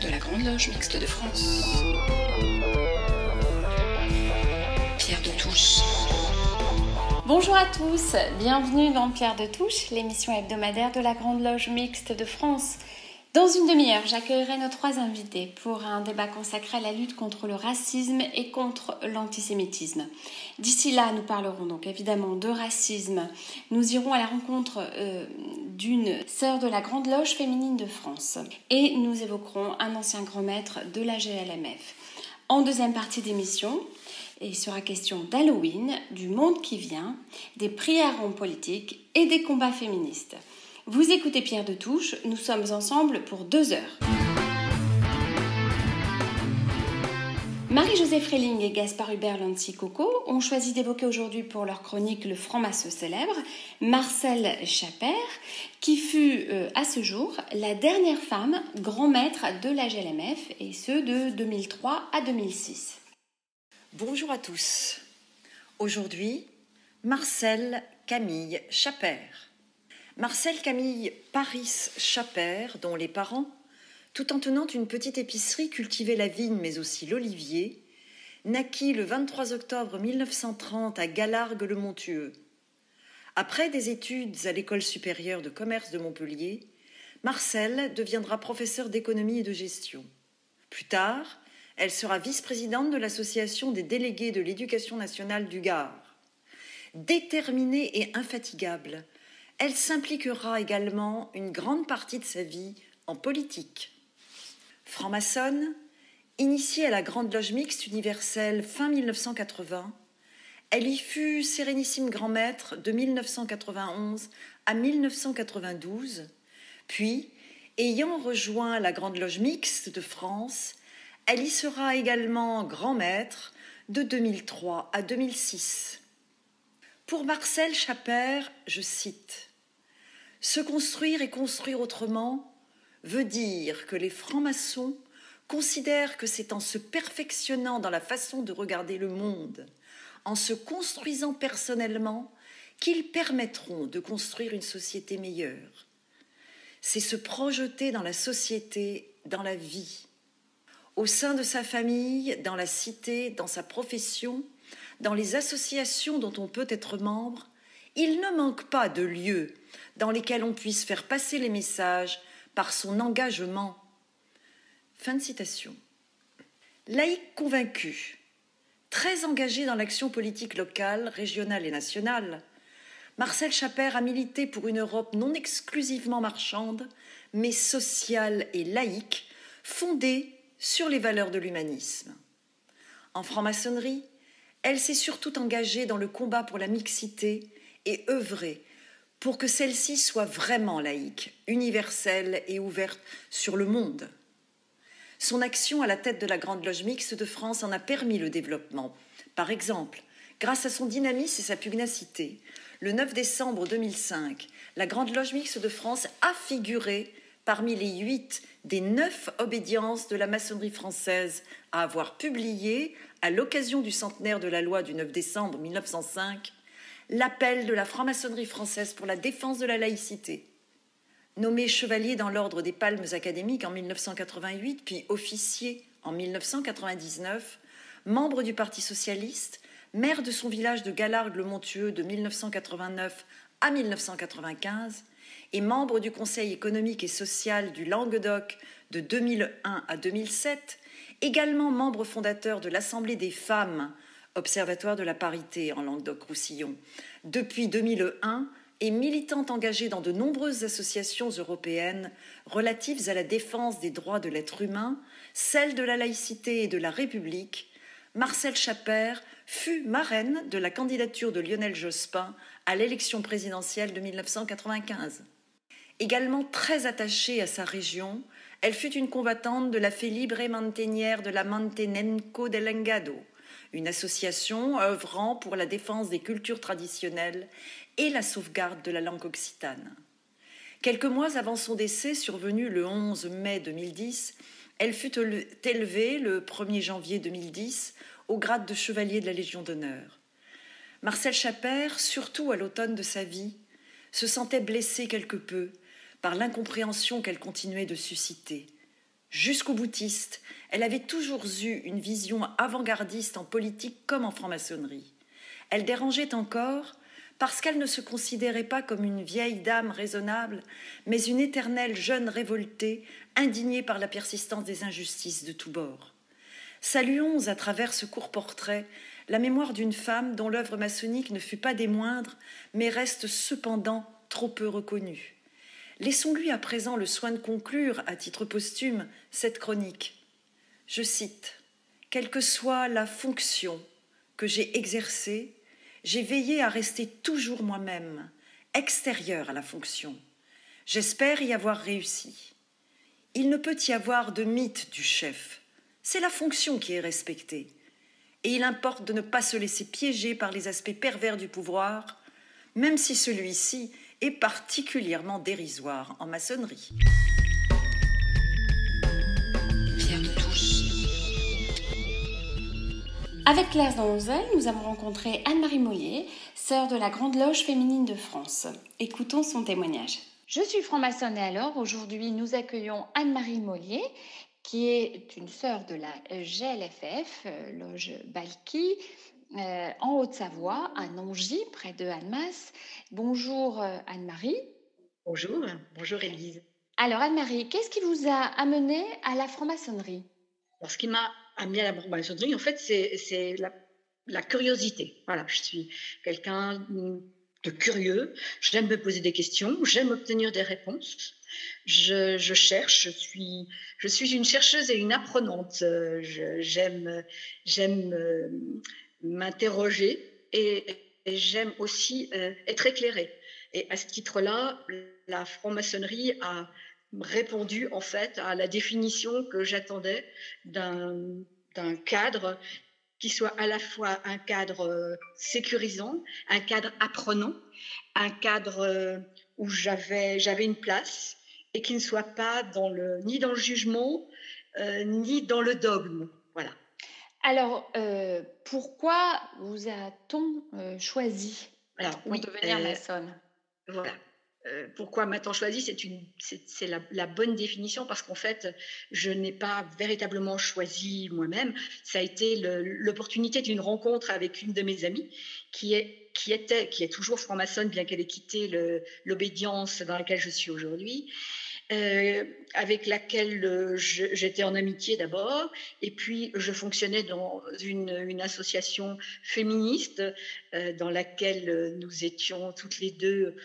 de la Grande Loge Mixte de France. Pierre de Touche. Bonjour à tous, bienvenue dans Pierre de Touche, l'émission hebdomadaire de la Grande Loge Mixte de France. Dans une demi-heure, j'accueillerai nos trois invités pour un débat consacré à la lutte contre le racisme et contre l'antisémitisme. D'ici là, nous parlerons donc évidemment de racisme. Nous irons à la rencontre euh, d'une sœur de la Grande Loge féminine de France et nous évoquerons un ancien grand maître de la GLMF. En deuxième partie d'émission, il sera question d'Halloween, du monde qui vient, des prières en politique et des combats féministes. Vous écoutez Pierre de Touche, nous sommes ensemble pour deux heures. Marie-Josée Freling et Gaspard Hubert Lancy Coco ont choisi d'évoquer aujourd'hui pour leur chronique le franc-maçon célèbre, Marcel Chaper, qui fut euh, à ce jour la dernière femme grand maître de la GLMF, et ce de 2003 à 2006. Bonjour à tous. Aujourd'hui, Marcel Camille Chaper. Marcel Camille Paris Chaper, dont les parents, tout en tenant une petite épicerie, cultivaient la vigne mais aussi l'olivier, naquit le 23 octobre 1930 à Galargues-le-Montueux. Après des études à l'école supérieure de commerce de Montpellier, Marcel deviendra professeur d'économie et de gestion. Plus tard, elle sera vice-présidente de l'association des délégués de l'éducation nationale du Gard. Déterminée et infatigable, elle s'impliquera également une grande partie de sa vie en politique. Franc-maçonne, initiée à la Grande Loge Mixte universelle fin 1980, elle y fut sérénissime grand maître de 1991 à 1992, puis, ayant rejoint la Grande Loge Mixte de France, elle y sera également grand maître de 2003 à 2006. Pour Marcel Chaper, je cite se construire et construire autrement veut dire que les francs-maçons considèrent que c'est en se perfectionnant dans la façon de regarder le monde, en se construisant personnellement, qu'ils permettront de construire une société meilleure. C'est se projeter dans la société, dans la vie, au sein de sa famille, dans la cité, dans sa profession, dans les associations dont on peut être membre, il ne manque pas de lieux dans lesquels on puisse faire passer les messages par son engagement. Fin de citation. Laïque convaincu, très engagé dans l'action politique locale, régionale et nationale, Marcel Chaper a milité pour une Europe non exclusivement marchande, mais sociale et laïque, fondée sur les valeurs de l'humanisme. En franc-maçonnerie, elle s'est surtout engagée dans le combat pour la mixité et œuvrer pour que celle-ci soit vraiment laïque, universelle et ouverte sur le monde. Son action à la tête de la Grande Loge Mixte de France en a permis le développement. Par exemple, grâce à son dynamisme et sa pugnacité, le 9 décembre 2005, la Grande Loge Mixte de France a figuré parmi les huit des neuf obédiences de la maçonnerie française à avoir publié, à l'occasion du centenaire de la loi du 9 décembre 1905, l'appel de la franc-maçonnerie française pour la défense de la laïcité. Nommé chevalier dans l'ordre des Palmes académiques en 1988, puis officier en 1999, membre du Parti socialiste, maire de son village de Galargues-le-Montueux de 1989 à 1995 et membre du Conseil économique et social du Languedoc de 2001 à 2007, également membre fondateur de l'Assemblée des femmes Observatoire de la parité en Languedoc-Roussillon, depuis 2001 et militante engagée dans de nombreuses associations européennes relatives à la défense des droits de l'être humain, celle de la laïcité et de la République, Marcel Chaper fut marraine de la candidature de Lionel Jospin à l'élection présidentielle de 1995. Également très attachée à sa région, elle fut une combattante de la Felibre Mantenière de la Mantenenco del Engado, une association œuvrant pour la défense des cultures traditionnelles et la sauvegarde de la langue occitane. Quelques mois avant son décès, survenu le 11 mai 2010, elle fut élevée le 1er janvier 2010 au grade de chevalier de la Légion d'honneur. Marcel Chaper, surtout à l'automne de sa vie, se sentait blessée quelque peu par l'incompréhension qu'elle continuait de susciter. Jusqu'au boutiste, elle avait toujours eu une vision avant-gardiste en politique comme en franc-maçonnerie. Elle dérangeait encore parce qu'elle ne se considérait pas comme une vieille dame raisonnable, mais une éternelle jeune révoltée, indignée par la persistance des injustices de tous bords. Saluons à travers ce court portrait la mémoire d'une femme dont l'œuvre maçonnique ne fut pas des moindres, mais reste cependant trop peu reconnue. Laissons-lui à présent le soin de conclure, à titre posthume, cette chronique. Je cite Quelle que soit la fonction que j'ai exercée, j'ai veillé à rester toujours moi-même, extérieur à la fonction. J'espère y avoir réussi. Il ne peut y avoir de mythe du chef. C'est la fonction qui est respectée. Et il importe de ne pas se laisser piéger par les aspects pervers du pouvoir, même si celui-ci est particulièrement dérisoire en maçonnerie. Pierre de. Avec Claire Danzel, nous avons rencontré Anne-Marie Mollier, sœur de la Grande Loge féminine de France. Écoutons son témoignage. Je suis franc-maçonne et alors aujourd'hui nous accueillons Anne-Marie Mollier qui est une sœur de la GLFF, euh, loge Balki, euh, en Haute-Savoie, à Nangy, près de Annemasse. Bonjour euh, Anne-Marie. Bonjour, bonjour Élise. Alors Anne-Marie, qu'est-ce qui vous a amené à la franc-maçonnerie? Ce qui m'a amené à la franc-maçonnerie, en fait, c'est la, la curiosité. Voilà, je suis quelqu'un de curieux, j'aime me poser des questions, j'aime obtenir des réponses. Je, je cherche, je suis, je suis une chercheuse et une apprenante. Euh, J'aime j'aime m'interroger et, j'aime aussi euh, être éclairée. Et à ce titre-là, la franc-maçonnerie a répondu en fait à la définition que j'attendais d'un cadre qui soit à la fois un cadre euh, sécurisant, un cadre apprenant, un cadre euh, où j'avais une place et qui ne soit pas dans le ni dans le jugement ni dans le dogme. Voilà. Alors, euh, pourquoi vous a-t-on euh, choisi Alors, pour oui, devenir euh, maçonne? Voilà. Euh, pourquoi maintenant choisi? C'est une, c'est la, la bonne définition parce qu'en fait, je n'ai pas véritablement choisi moi-même. Ça a été l'opportunité d'une rencontre avec une de mes amies qui est qui était, qui est toujours franc-maçonne, bien qu'elle ait quitté l'obédience dans laquelle je suis aujourd'hui, euh, avec laquelle euh, j'étais en amitié d'abord, et puis je fonctionnais dans une, association féministe euh, dans laquelle nous étions toutes les deux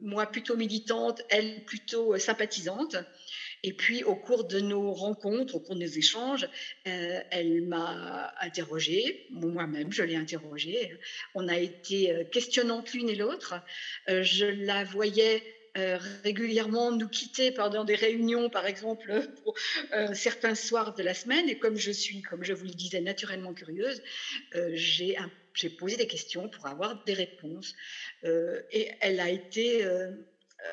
moi plutôt militante, elle plutôt sympathisante. Et puis au cours de nos rencontres, au cours de nos échanges, elle m'a interrogée, moi-même je l'ai interrogée. On a été questionnantes l'une et l'autre. Je la voyais euh, régulièrement nous quitter pendant des réunions, par exemple, pour euh, certains soirs de la semaine. Et comme je suis, comme je vous le disais, naturellement curieuse, euh, j'ai posé des questions pour avoir des réponses. Euh, et elle a été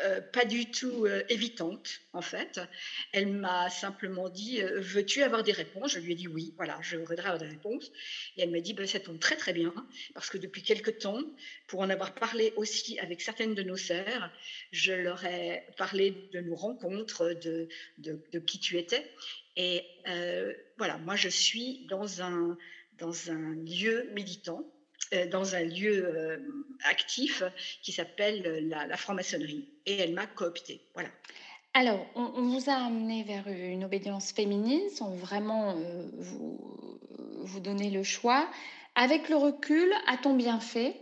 euh, pas du tout euh, évitante, en fait. Elle m'a simplement dit euh, Veux-tu avoir des réponses? Je lui ai dit Oui, voilà, je voudrais avoir des réponses. Et elle m'a dit ben, Ça tombe très, très bien, parce que depuis quelque temps, pour en avoir parlé aussi avec certaines de nos sœurs, je leur ai parlé de nos rencontres, de, de, de qui tu étais. Et voilà, moi, je suis dans un, dans un lieu militant dans un lieu euh, actif qui s'appelle la, la franc-maçonnerie. Et elle m'a cooptée. Voilà. Alors, on, on vous a amené vers une obédience féminine sans vraiment euh, vous, vous donner le choix. Avec le recul, a-t-on bien fait?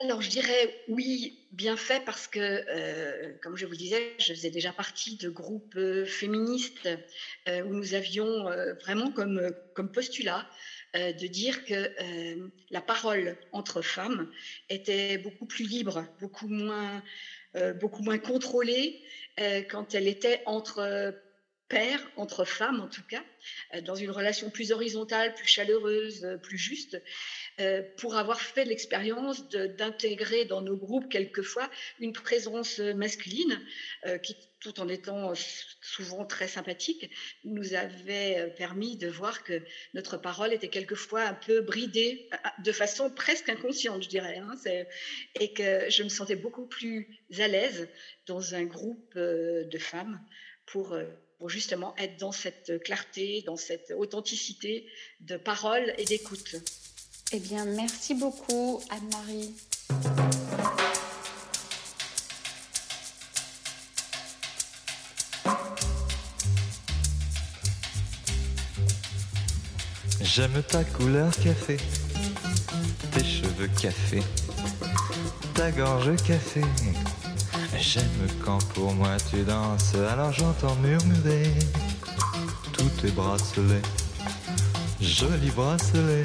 Alors, je dirais oui, bien fait, parce que, euh, comme je vous disais, je faisais déjà partie de groupes euh, féministes euh, où nous avions euh, vraiment comme, euh, comme postulat euh, de dire que euh, la parole entre femmes était beaucoup plus libre, beaucoup moins, euh, beaucoup moins contrôlée quand elle était entre pairs, entre femmes en tout cas, euh, dans une relation plus horizontale, plus chaleureuse, euh, plus juste, euh, pour avoir fait l'expérience d'intégrer dans nos groupes quelquefois une présence masculine qui, tout en étant souvent très sympathique, nous avait permis de voir que notre parole était quelquefois un peu bridée, de façon presque inconsciente, je dirais, hein, et que je me sentais beaucoup plus à l'aise dans un groupe de femmes pour pour justement être dans cette clarté, dans cette authenticité de parole et d'écoute. Eh bien, merci beaucoup, Anne-Marie. J'aime ta couleur café, tes cheveux café, ta gorge café. J'aime quand pour moi tu danses, alors j'entends murmurer tous tes bracelets, jolis bracelets.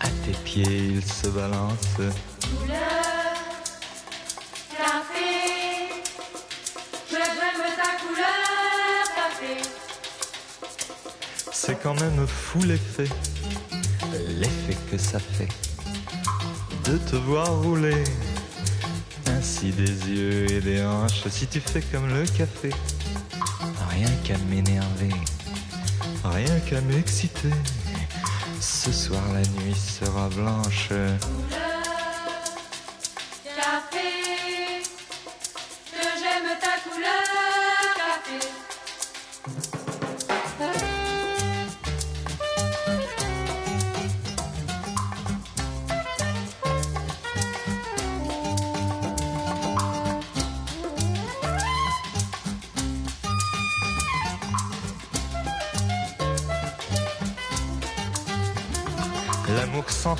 À tes pieds ils se balancent. Couleur café, que j'aime ta couleur café. C'est quand même fou l'effet, l'effet que ça fait de te voir rouler ainsi des yeux et des hanches. Si tu fais comme le café, rien qu'à m'énerver, rien qu'à m'exciter. Ce soir la nuit sera blanche.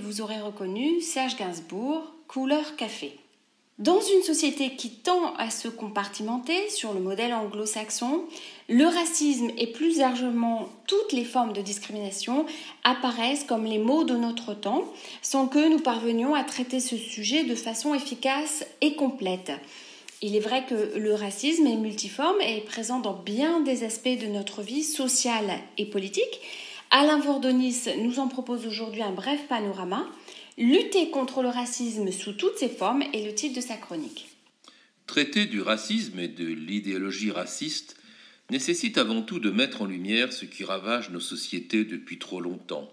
Vous aurez reconnu Serge Gainsbourg, couleur café. Dans une société qui tend à se compartimenter sur le modèle anglo-saxon, le racisme et plus largement toutes les formes de discrimination apparaissent comme les maux de notre temps sans que nous parvenions à traiter ce sujet de façon efficace et complète. Il est vrai que le racisme est multiforme et est présent dans bien des aspects de notre vie sociale et politique. Alain Vordonis nous en propose aujourd'hui un bref panorama. Lutter contre le racisme sous toutes ses formes est le titre de sa chronique. Traiter du racisme et de l'idéologie raciste nécessite avant tout de mettre en lumière ce qui ravage nos sociétés depuis trop longtemps,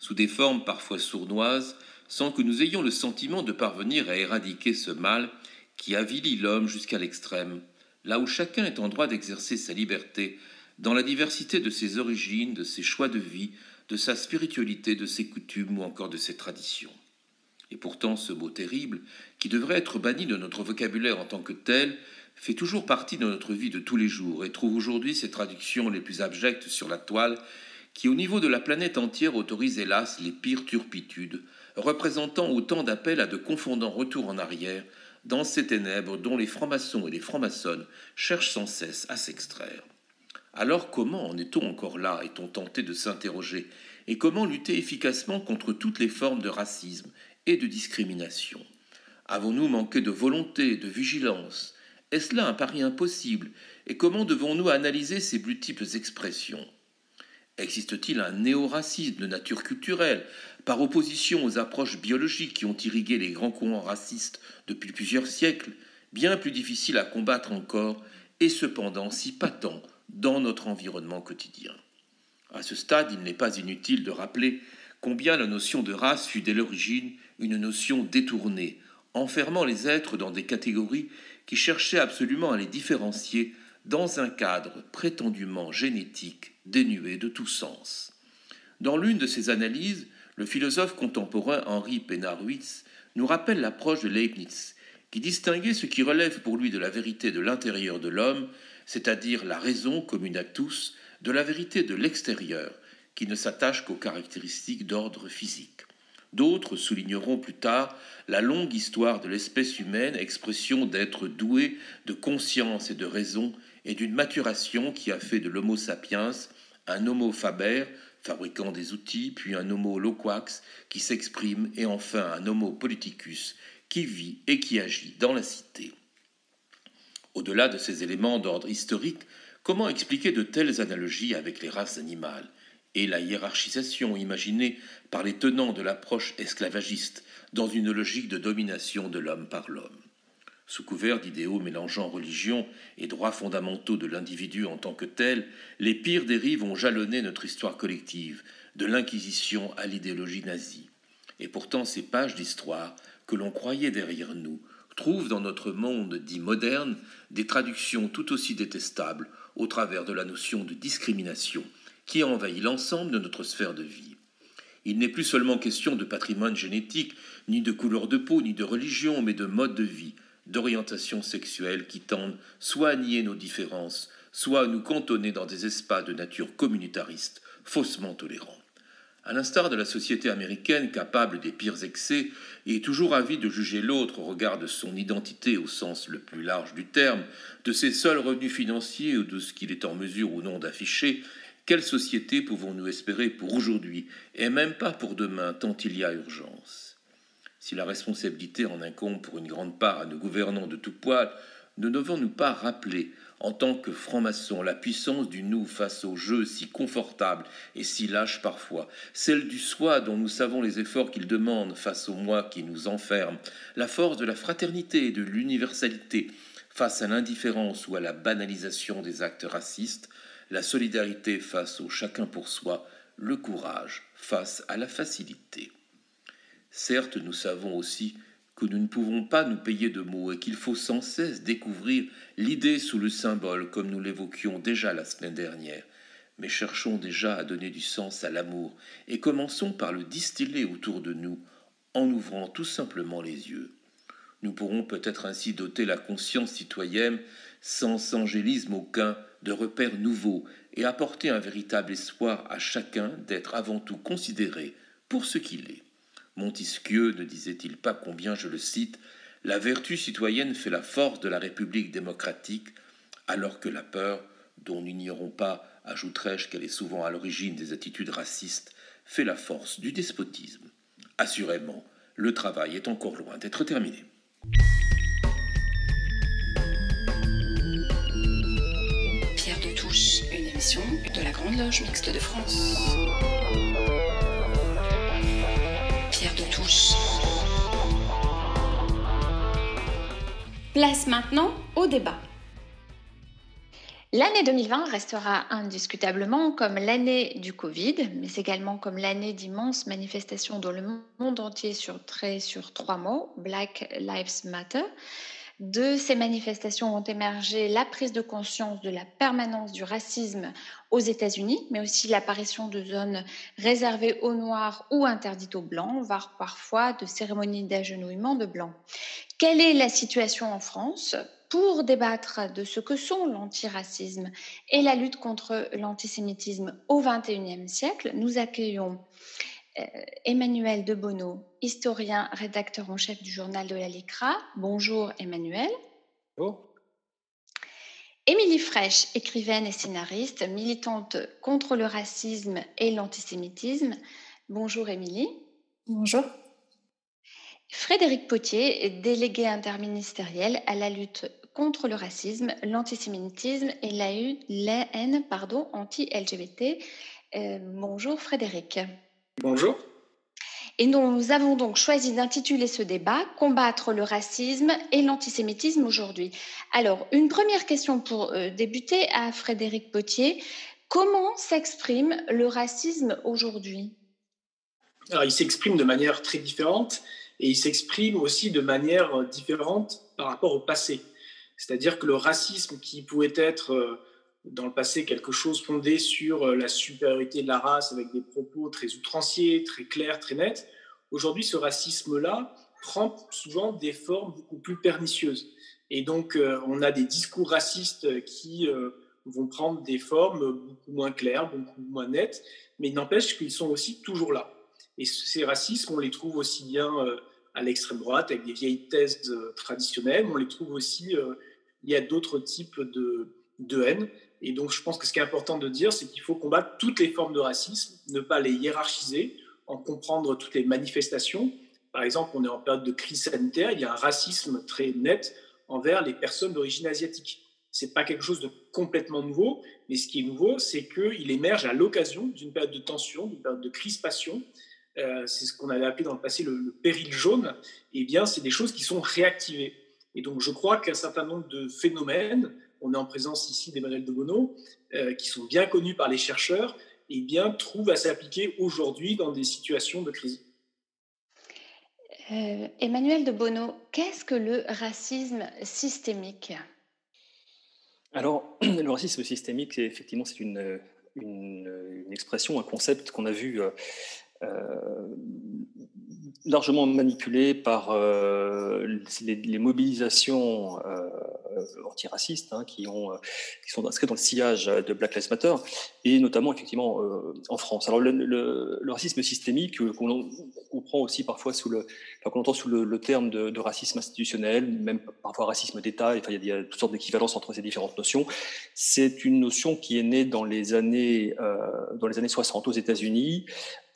sous des formes parfois sournoises, sans que nous ayons le sentiment de parvenir à éradiquer ce mal qui avilit l'homme jusqu'à l'extrême, là où chacun est en droit d'exercer sa liberté dans la diversité de ses origines, de ses choix de vie, de sa spiritualité, de ses coutumes ou encore de ses traditions. Et pourtant, ce mot terrible, qui devrait être banni de notre vocabulaire en tant que tel, fait toujours partie de notre vie de tous les jours et trouve aujourd'hui ses traductions les plus abjectes sur la toile, qui au niveau de la planète entière autorise hélas les pires turpitudes, représentant autant d'appels à de confondants retours en arrière dans ces ténèbres dont les francs-maçons et les francs-maçonnes cherchent sans cesse à s'extraire. Alors comment en est-on encore là, est-on tenté de s'interroger, et comment lutter efficacement contre toutes les formes de racisme et de discrimination? Avons-nous manqué de volonté, de vigilance? Est-ce là un pari impossible? Et comment devons-nous analyser ces multiples expressions? Existe-t-il un néo-racisme de nature culturelle, par opposition aux approches biologiques qui ont irrigué les grands courants racistes depuis plusieurs siècles, bien plus difficile à combattre encore, et cependant si patent dans notre environnement quotidien À ce stade, il n'est pas inutile de rappeler combien la notion de race fut dès l'origine une notion détournée, enfermant les êtres dans des catégories qui cherchaient absolument à les différencier dans un cadre prétendument génétique dénué de tout sens. Dans l'une de ses analyses, le philosophe contemporain Henri Penarwitz nous rappelle l'approche de Leibniz, qui distinguait ce qui relève pour lui de la vérité de l'intérieur de l'homme, c'est-à-dire la raison commune à tous, de la vérité de l'extérieur, qui ne s'attache qu'aux caractéristiques d'ordre physique. D'autres souligneront plus tard la longue histoire de l'espèce humaine, expression d'être doué de conscience et de raison, et d'une maturation qui a fait de l'Homo sapiens un homo faber, fabricant des outils, puis un homo loquax qui s'exprime, et enfin un homo politicus qui vit et qui agit dans la cité. Au-delà de ces éléments d'ordre historique, comment expliquer de telles analogies avec les races animales et la hiérarchisation imaginée par les tenants de l'approche esclavagiste dans une logique de domination de l'homme par l'homme? Sous couvert d'idéaux mélangeant religion et droits fondamentaux de l'individu en tant que tel, les pires dérives ont jalonné notre histoire collective, de l'Inquisition à l'idéologie nazie. Et pourtant ces pages d'histoire, que l'on croyait derrière nous, trouvent dans notre monde dit moderne des traductions tout aussi détestables au travers de la notion de discrimination qui envahit l'ensemble de notre sphère de vie. Il n'est plus seulement question de patrimoine génétique, ni de couleur de peau, ni de religion, mais de mode de vie, d'orientation sexuelle qui tendent soit à nier nos différences, soit à nous cantonner dans des espaces de nature communitariste, faussement tolérants. À l'instar de la société américaine capable des pires excès et toujours avide de juger l'autre au regard de son identité au sens le plus large du terme, de ses seuls revenus financiers ou de ce qu'il est en mesure ou non d'afficher, quelle société pouvons-nous espérer pour aujourd'hui et même pas pour demain tant il y a urgence? Si la responsabilité en incombe pour une grande part à nos gouvernants de tout poil, ne devons-nous pas rappeler, en tant que francs-maçons, la puissance du nous face au jeu si confortable et si lâche parfois, celle du soi dont nous savons les efforts qu'il demande face au moi qui nous enferme, la force de la fraternité et de l'universalité face à l'indifférence ou à la banalisation des actes racistes, la solidarité face au chacun pour soi, le courage face à la facilité. Certes, nous savons aussi que nous ne pouvons pas nous payer de mots et qu'il faut sans cesse découvrir l'idée sous le symbole comme nous l'évoquions déjà la semaine dernière. Mais cherchons déjà à donner du sens à l'amour et commençons par le distiller autour de nous en ouvrant tout simplement les yeux. Nous pourrons peut-être ainsi doter la conscience citoyenne sans angélisme aucun de repères nouveaux et apporter un véritable espoir à chacun d'être avant tout considéré pour ce qu'il est. Montesquieu ne disait-il pas combien, je le cite, la vertu citoyenne fait la force de la République démocratique, alors que la peur, dont nous n'ignorons pas, ajouterai-je qu'elle est souvent à l'origine des attitudes racistes, fait la force du despotisme. Assurément, le travail est encore loin d'être terminé. Pierre de Touche, une émission de la Grande Loge Mixte de France. Place maintenant au débat. L'année 2020 restera indiscutablement comme l'année du Covid, mais également comme l'année d'immenses manifestations dans le monde entier sur, trois mots, Black Lives Matter, de ces manifestations ont émergé la prise de conscience de la permanence du racisme aux États-Unis, mais aussi l'apparition de zones réservées aux Noirs ou interdites aux Blancs, voire parfois de cérémonies d'agenouillement de Blancs. Quelle est la situation en France pour débattre de ce que sont l'antiracisme et la lutte contre l'antisémitisme au XXIe siècle, nous accueillons Emmanuel Debonneau, historien, rédacteur en chef du journal de la LICRA. Bonjour Emmanuel. Bonjour. Émilie Fraîche, écrivaine et scénariste, militante contre le racisme et l'antisémitisme. Bonjour Émilie. Bonjour. Frédéric Potier, délégué interministériel à la lutte contre le racisme, l'antisémitisme et la, haine anti-LGBT. Euh, bonjour Frédéric. Bonjour. Et nous avons donc choisi d'intituler ce débat Combattre le racisme et l'antisémitisme aujourd'hui. Alors, une première question pour euh, débuter à Frédéric Potier. Comment s'exprime le racisme aujourd'hui? Alors, il s'exprime de manière très différente et il s'exprime aussi de manière différente par rapport au passé. C'est-à-dire que le racisme qui pouvait être euh, dans le passé quelque chose fondé sur euh, la supériorité de la race avec des propos très outranciers, très clairs, très nets. Aujourd'hui, ce racisme-là prend souvent des formes beaucoup plus pernicieuses. Et donc, euh, on a des discours racistes qui euh, vont prendre des formes beaucoup moins claires, beaucoup moins nettes, mais il n'empêche qu'ils sont aussi toujours là. Et ces racismes, on les trouve aussi bien à l'extrême droite, avec des vieilles thèses traditionnelles, on les trouve aussi, il y a d'autres types de, de haine Et donc, je pense que ce qui est important de dire, c'est qu'il faut combattre toutes les formes de racisme, ne pas les hiérarchiser, en comprendre toutes les manifestations. Par exemple, on est en période de crise sanitaire, il y a un racisme très net envers les personnes d'origine asiatique. Ce n'est pas quelque chose de complètement nouveau, mais ce qui est nouveau, c'est qu'il émerge à l'occasion d'une période de tension, d'une période de crispation. Euh, c'est ce qu'on avait appelé dans le passé le, le péril jaune. Eh bien, c'est des choses qui sont réactivées. Et donc, je crois qu'un certain nombre de phénomènes, on est en présence ici d'Emmanuel de Bono, euh, qui sont bien connus par les chercheurs, et eh bien, trouvent à s'appliquer aujourd'hui dans des situations de crise. Euh, Emmanuel de Bono, qu'est-ce que le racisme systémique? Alors, le racisme systémique, c'est effectivement c'est une, une, expression, un concept qu'on a vu euh, largement manipulé par euh, les, mobilisations euh, antiracistes hein, qui, ont, qui sont inscrites dans le sillage de Black Lives Matter, et notamment effectivement en France. Alors le, racisme systémique qu'on comprend aussi parfois sous le, qu'on entend sous le, terme de, racisme institutionnel, même parfois racisme d'État, enfin, il y a toutes sortes d'équivalences entre ces différentes notions. C'est une notion qui est née dans les années, dans les années 60 aux États-Unis,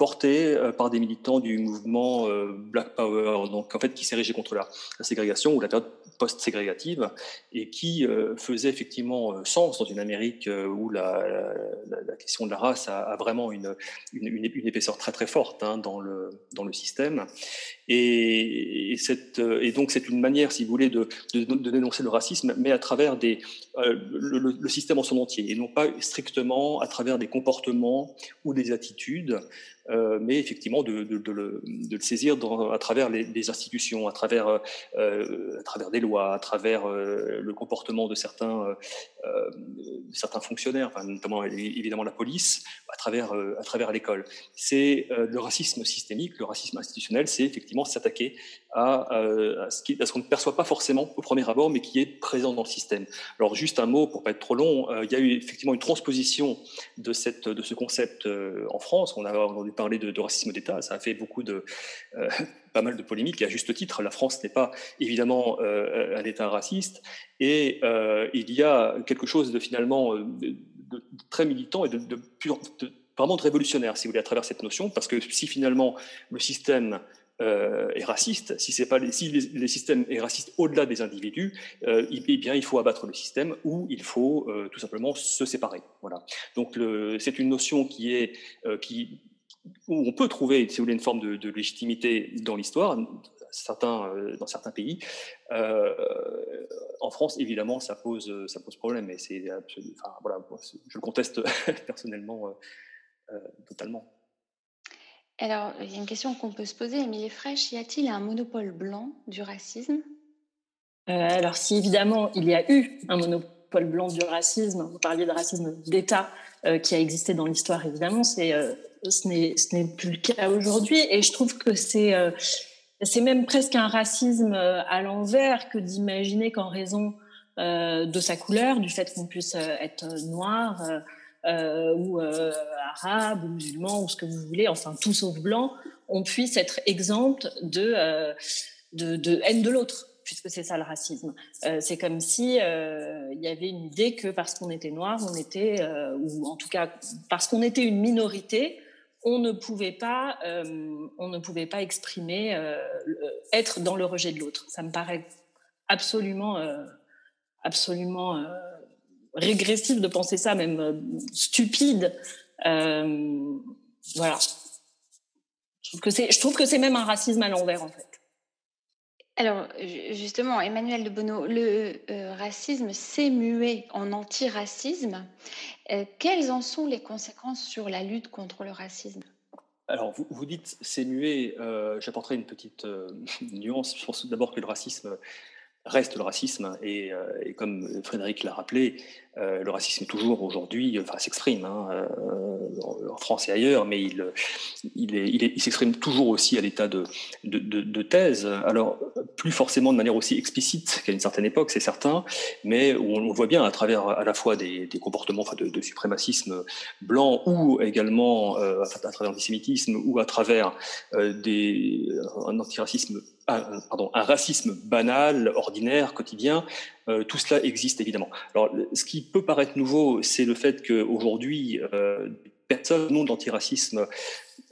porté euh, par des militants du mouvement euh, Black Power, donc en fait qui s'érigeait contre la, ségrégation ou la période post-ségrégative et qui euh, faisait effectivement sens dans une Amérique où la, question de la race a, vraiment une, une, épaisseur très très forte hein, dans, le, dans le système. Et, donc c'est une manière, si vous voulez, de, dénoncer le racisme, mais à travers des, le, système en son entier, et non pas strictement à travers des comportements ou des attitudes euh, mais effectivement de, le, saisir à travers les, institutions, à travers, euh, à travers des lois, à travers euh, le comportement de certains, fonctionnaires, notamment évidemment la police, à travers, à travers l'école. C'est le racisme systémique, le racisme institutionnel, c'est effectivement s'attaquer à, à, ce qu'on ne perçoit pas forcément au premier abord, mais qui est présent dans le système. Alors juste un mot pour pas être trop long, il y a eu effectivement une transposition de, cette, de ce concept en France. On a entendu parler de, racisme d'État. Ça a fait beaucoup de, euh, pas mal de polémiques. Et à juste titre, la France n'est pas évidemment euh, un État raciste. Et euh, il y a quelque chose de finalement de, très militant et de, de, révolutionnaire, si vous voulez, à travers cette notion. Parce que si finalement le système est raciste, si, c'est pas si les, systèmes est raciste au-delà des individus, eh bien il faut abattre le système ou il faut tout simplement se séparer. Voilà. Donc c'est une notion qui est qui où on peut trouver, si vous voulez, une forme de, légitimité dans l'histoire, certains, euh, dans certains pays. Euh, en France, évidemment, ça pose, ça pose problème, et c'est enfin, voilà, je le conteste personnellement euh, totalement. Alors, il y a une question qu'on peut se poser, Émilie Fraîche, y a-t-il un monopole blanc du racisme? Alors, si évidemment il y a eu un monopole blanc du racisme, vous parliez de racisme d'État qui a existé dans l'histoire, évidemment, c'est ce n'est plus le cas aujourd'hui. Et je trouve que c'est euh, même presque un racisme euh, à l'envers que d'imaginer qu'en raison euh, de sa couleur, du fait qu'on puisse être noir ou arabe ou musulman ou ce que vous voulez, enfin tout sauf blanc, on puisse être exempt de, de, de haine de l'autre puisque c'est ça le racisme. c'est comme si il y avait une idée que parce qu'on était noir, on était, ou en tout cas parce qu'on était une minorité, on ne pouvait pas, euh, on ne pouvait pas exprimer, euh, être dans le rejet de l'autre. Ça me paraît absolument, euh, absolument régressif de penser ça, même stupide. voilà. Je trouve que c'est même un racisme à l'envers en fait. Alors, justement, Emmanuel de Bono, le euh, racisme s'est mué en antiracisme. Euh, quelles en sont les conséquences sur la lutte contre le racisme? Alors, vous, dites c'est muet, euh, j'apporterai une petite nuance. Je pense d'abord que le racisme reste le racisme, et, et comme Frédéric l'a rappelé, euh, le racisme toujours aujourd'hui, s'exprime hein, euh, en France et ailleurs, mais il, s'exprime toujours aussi à l'état de, thèse. Alors plus forcément de manière aussi explicite qu'à une certaine époque, c'est certain, mais on, on, voit bien à travers à la fois des, comportements de, suprémacisme blanc ou également euh, à, travers l'antisémitisme ou à travers un antiracisme, pardon, un racisme banal, ordinaire, quotidien, tout cela existe évidemment. Alors, ce qui peut paraître nouveau, c'est le fait qu'aujourd'hui, personnes non d'antiracisme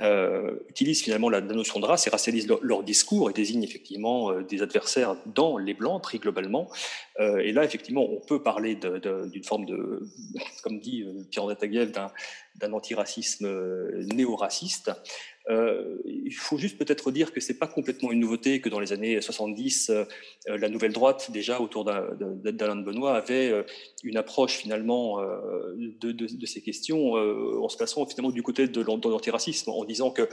euh, utilisent finalement la, notion de race et racialisent leur, discours et désignent effectivement euh, des adversaires dans les blancs, très globalement. Euh, et là, effectivement, on peut parler d'une forme de, comme dit Pierre Taguieff, d'un antiracisme néo-raciste. Euh, il faut juste peut-être dire que c'est pas complètement une nouveauté que dans les années 70, euh, la nouvelle droite, déjà autour d'Alain de Benoît, avait euh, une approche finalement de, de, ces questions en se plaçant finalement du côté de l'antiracisme, en disant que,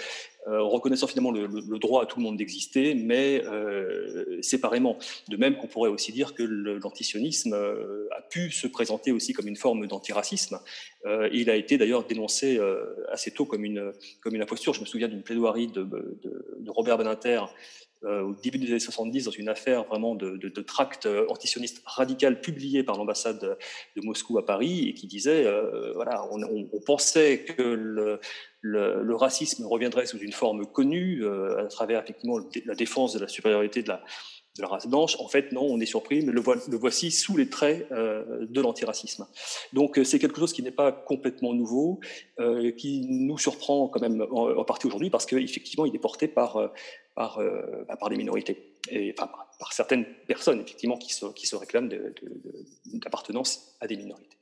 en reconnaissant finalement le, droit à tout le monde d'exister, mais séparément. De même qu'on pourrait aussi dire que l'antisionisme a pu se présenter aussi comme une forme d'antiracisme. il a été d'ailleurs dénoncé assez tôt comme une, comme une imposture. Je me souviens d'une plaidoirie de, de, Robert Beninter euh, au début des années 70 dans une affaire vraiment de, de, tract antisioniste radical publié par l'ambassade de Moscou à Paris et qui disait euh, voilà on, pensait que le, racisme reviendrait sous une forme connue euh, à travers effectivement la défense de la supériorité de la, de la race blanche. En fait, non, on est surpris, mais le, voici sous les traits euh, de l'antiracisme. Donc, euh, c'est quelque chose qui n'est pas complètement nouveau, euh, qui nous surprend quand même en, partie aujourd'hui, parce qu'effectivement, il est porté par, bah, par des minorités, et enfin, par, certaines personnes, effectivement, qui se, qui se réclament d'appartenance à des minorités.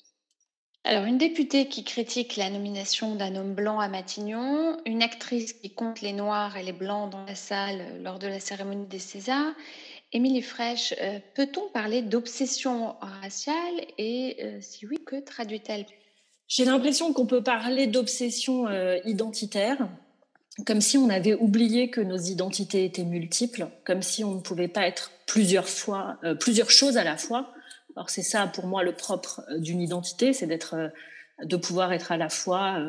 Alors, une députée qui critique la nomination d'un homme blanc à Matignon, une actrice qui compte les noirs et les blancs dans la salle lors de la cérémonie des Césars, Émilie Fraîche, euh, peut-on parler d'obsession raciale et euh, si oui, que traduit-elle? J'ai l'impression qu'on peut parler d'obsession euh, identitaire, comme si on avait oublié que nos identités étaient multiples, comme si on ne pouvait pas être plusieurs fois, plusieurs choses à la fois. Alors c'est ça pour moi le propre d'une identité, c'est d'être, de pouvoir être à la fois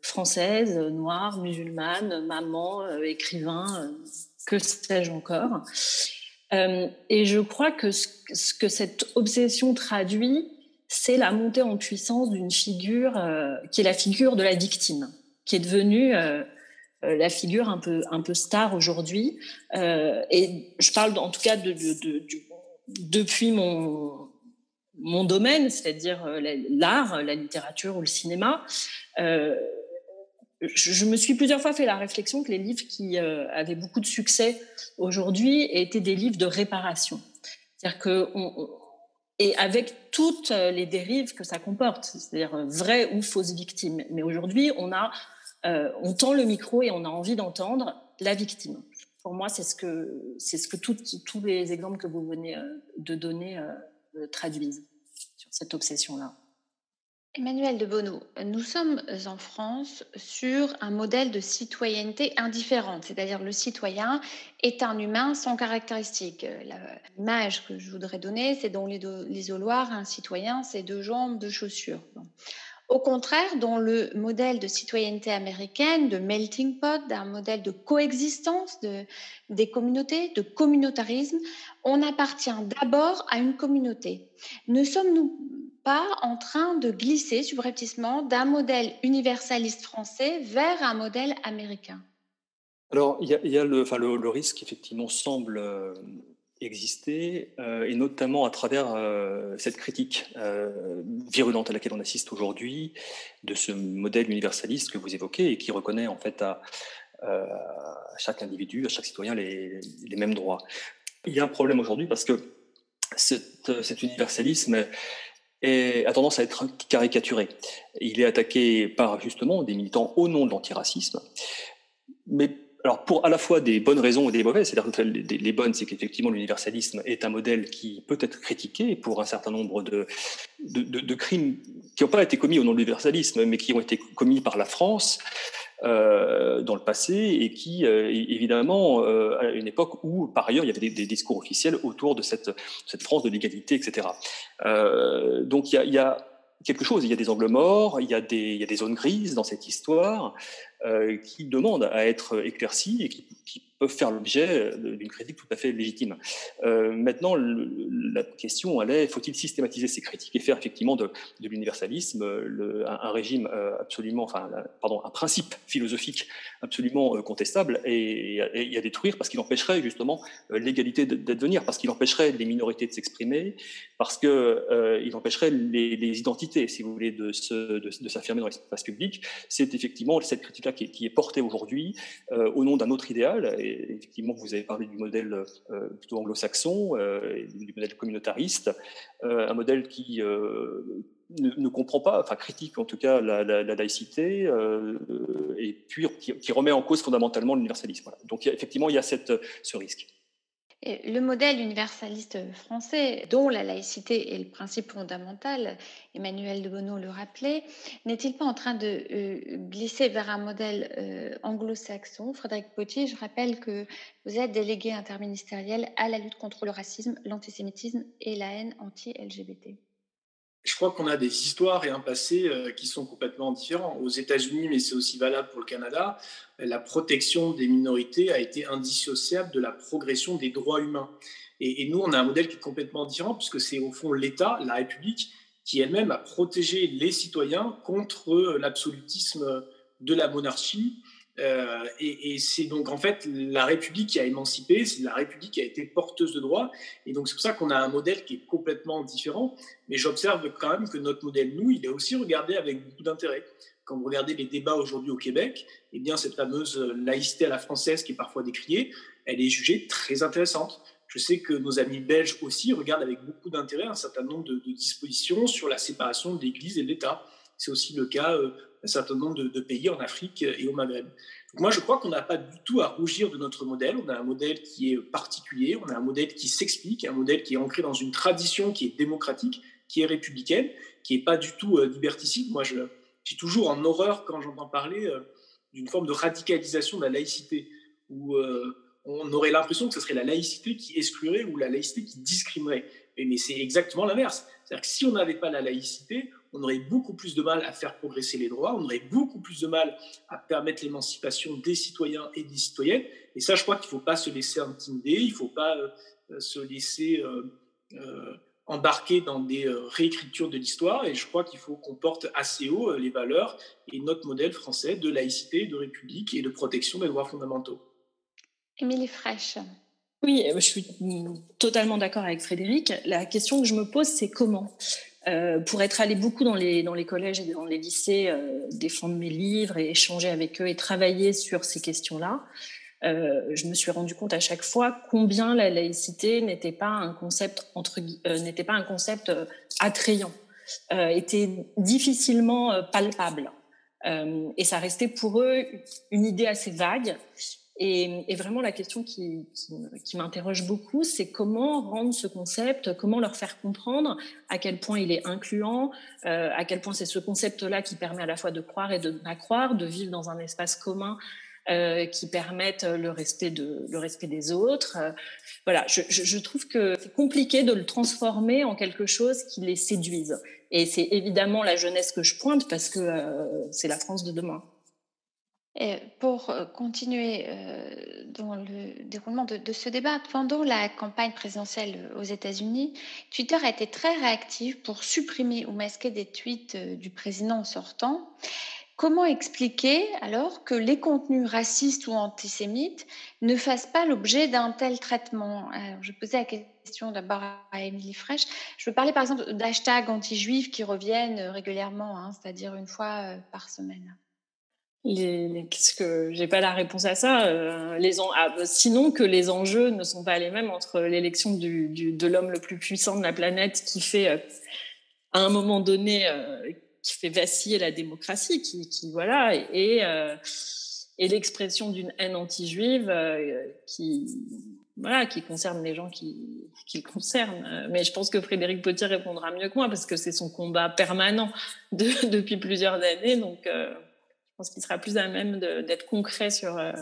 française, noire, musulmane, maman, écrivain, que sais-je encore. Euh, et je crois que ce, que cette obsession traduit, c'est la montée en puissance d'une figure euh, qui est la figure de la victime, qui est devenue euh, la figure un peu, un peu star aujourd'hui. et je parle en tout cas de, depuis mon, mon domaine, c'est-à-dire l'art, la littérature ou le cinéma je, me suis plusieurs fois fait la réflexion que les livres qui euh, avaient beaucoup de succès aujourd'hui étaient des livres de réparation. C'est-à-dire que et avec toutes les dérives que ça comporte, c'est-à-dire vraies ou fausses victimes. Mais aujourd'hui, on a, euh, on tend le micro et on a envie d'entendre la victime. Pour moi, c'est ce que c'est ce que tous les exemples que vous venez euh, de donner traduisent sur cette obsession-là. Emmanuel de Bonneau, nous sommes en France sur un modèle de citoyenneté indifférente, c'est-à-dire le citoyen est un humain sans caractéristiques. L'image que je voudrais donner, c'est dans l'isoloir, un citoyen, c'est deux jambes, deux chaussures. Au contraire, dans le modèle de citoyenneté américaine, de melting pot, d'un modèle de coexistence de, des communautés, de communautarisme, on appartient d'abord à une communauté. Ne sommes-nous en train de glisser subrepticement d'un modèle universaliste français vers un modèle américain Alors, il y a, le, enfin, le, risque, effectivement, semble euh, exister, euh, et notamment à travers euh, cette critique virulente à laquelle on assiste aujourd'hui de ce modèle universaliste que vous évoquez et qui reconnaît en fait à, chaque individu, à chaque citoyen les, les, mêmes droits. Il y a un problème aujourd'hui parce que cet, cet universalisme a tendance à être caricaturé. Il est attaqué par justement des militants au nom de l'antiracisme, mais alors pour à la fois des bonnes raisons et des mauvaises. C'est-à-dire que les bonnes, c'est qu'effectivement l'universalisme est un modèle qui peut être critiqué pour un certain nombre de, de, de crimes qui n'ont pas été commis au nom de l'universalisme, mais qui ont été commis par la France euh, dans le passé et qui, euh, évidemment, euh, à une époque où, par ailleurs, il y avait des, discours officiels autour de cette, France de l'égalité, etc. donc il y a, quelque chose, il y a des angles morts, il y a des, zones grises dans cette histoire. qui demandent à être éclaircies et qui peuvent faire l'objet d'une critique tout à fait légitime. Euh, maintenant, la question, est, faut-il systématiser ces critiques et faire effectivement de, l'universalisme le, un, régime euh, absolument, enfin, pardon, un principe philosophique absolument euh, contestable et, à détruire parce qu'il empêcherait justement euh, l'égalité d'advenir, parce qu'il empêcherait les minorités de s'exprimer, parce qu'il euh, empêcherait les, identités, si vous voulez, de, s'affirmer dans l'espace public. C'est effectivement cette critique-là qui, est portée aujourd'hui euh, au nom d'un autre idéal effectivement, vous avez parlé du modèle euh, plutôt anglo-saxon, euh, du modèle communautariste, euh, un modèle qui ne, comprend pas, enfin critique en tout cas la, la, la laïcité, et puis qui, remet en cause fondamentalement l'universalisme. Donc effectivement, il y a cette, ce risque. Le modèle universaliste français, dont la laïcité est le principe fondamental, Emmanuel de Bono le rappelait, n'est-il pas en train de euh, glisser vers un modèle euh, anglo-saxon? Frédéric Potier, je rappelle que vous êtes délégué interministériel à la lutte contre le racisme, l'antisémitisme et la haine anti-LGBT je crois qu'on a des histoires et un passé euh, qui sont complètement différents. Aux États-Unis, mais c'est aussi valable pour le Canada, la protection des minorités a été indissociable de la progression des droits humains. Et, et nous, on a un modèle qui est complètement différent, puisque c'est au fond l'État, la République, qui elle-même a protégé les citoyens contre l'absolutisme de la monarchie euh, et, c'est donc en fait la République qui a émancipé, c'est la République qui a été porteuse de droits. Et donc c'est pour ça qu'on a un modèle qui est complètement différent. Mais j'observe quand même que notre modèle, nous, il est aussi regardé avec beaucoup d'intérêt. Quand vous regardez les débats aujourd'hui au Québec, eh bien cette fameuse laïcité à la française qui est parfois décriée, elle est jugée très intéressante. Je sais que nos amis belges aussi regardent avec beaucoup d'intérêt un certain nombre de, de, dispositions sur la séparation de l'Église et de l'État. C'est aussi le cas euh, un certain nombre de, pays en Afrique et au Maghreb. Moi, je crois qu'on n'a pas du tout à rougir de notre modèle. On a un modèle qui est particulier, on a un modèle qui s'explique, un modèle qui est ancré dans une tradition qui est démocratique, qui est républicaine, qui n'est pas du tout euh, liberticide. Moi, je suis toujours en horreur quand j'entends parler euh, d'une forme de radicalisation de la laïcité, où on aurait l'impression que ce serait la laïcité qui exclurait ou la laïcité qui discriminerait. Mais c'est exactement l'inverse. C'est-à-dire que si on n'avait pas la laïcité, on aurait beaucoup plus de mal à faire progresser les droits, on aurait beaucoup plus de mal à permettre l'émancipation des citoyens et des citoyennes. Et ça, je crois qu'il ne faut pas se laisser intimider, il ne faut pas euh, se laisser euh, euh, embarquer dans des euh, réécritures de l'histoire. Et je crois qu'il faut qu'on porte assez haut euh, les valeurs et notre modèle français de laïcité, de république et de protection des droits fondamentaux. Émilie Fraîche. Oui, je suis totalement d'accord avec Frédéric. La question que je me pose, c'est comment? Euh, pour être allé beaucoup dans les, dans les collèges et dans les lycées, euh, défendre mes livres et échanger avec eux et travailler sur ces questions-là, euh, je me suis rendu compte à chaque fois combien la laïcité n'était pas un concept entre n'était pas un concept attrayant, était difficilement palpable. et ça restait pour eux une idée assez vague et, et, vraiment, la question qui, qui, qui m'interroge beaucoup, c'est comment rendre ce concept, comment leur faire comprendre à quel point il est incluant, euh, à quel point c'est ce concept-là qui permet à la fois de croire et de ne pas croire, de vivre dans un espace commun euh, qui permettent le respect, de, le respect des autres. Voilà, je, je, je trouve que c'est compliqué de le transformer en quelque chose qui les séduise. Et c'est évidemment la jeunesse que je pointe parce que euh, c'est la France de demain. Pour euh, continuer euh, dans le déroulement de, ce débat, pendant la campagne présidentielle aux États-Unis, Twitter a été très réactif pour supprimer ou masquer des tweets euh, du président sortant. Comment expliquer alors que les contenus racistes ou antisémites ne fassent pas l'objet d'un tel traitement? Je posais la question d'abord à Émilie Fraîche. Je veux parler par exemple d'hashtags anti-juifs qui reviennent régulièrement, hein, c'est-à-dire une fois par semaine. Les, qu'est-ce que j'ai pas la réponse à ça. Euh, les en, ah, sinon que les enjeux ne sont pas les mêmes entre l'élection du, du, de l'homme le plus puissant de la planète qui fait euh, à un moment donné euh, qui fait vaciller la démocratie, qui, qui voilà, et, euh, et l'expression d'une haine anti-juive euh, qui voilà qui concerne les gens qui, qui le concernent. Mais je pense que Frédéric Potier répondra mieux que moi parce que c'est son combat permanent de, depuis plusieurs années, donc. Je pense qu'il sera plus à même d'être concret sur, euh,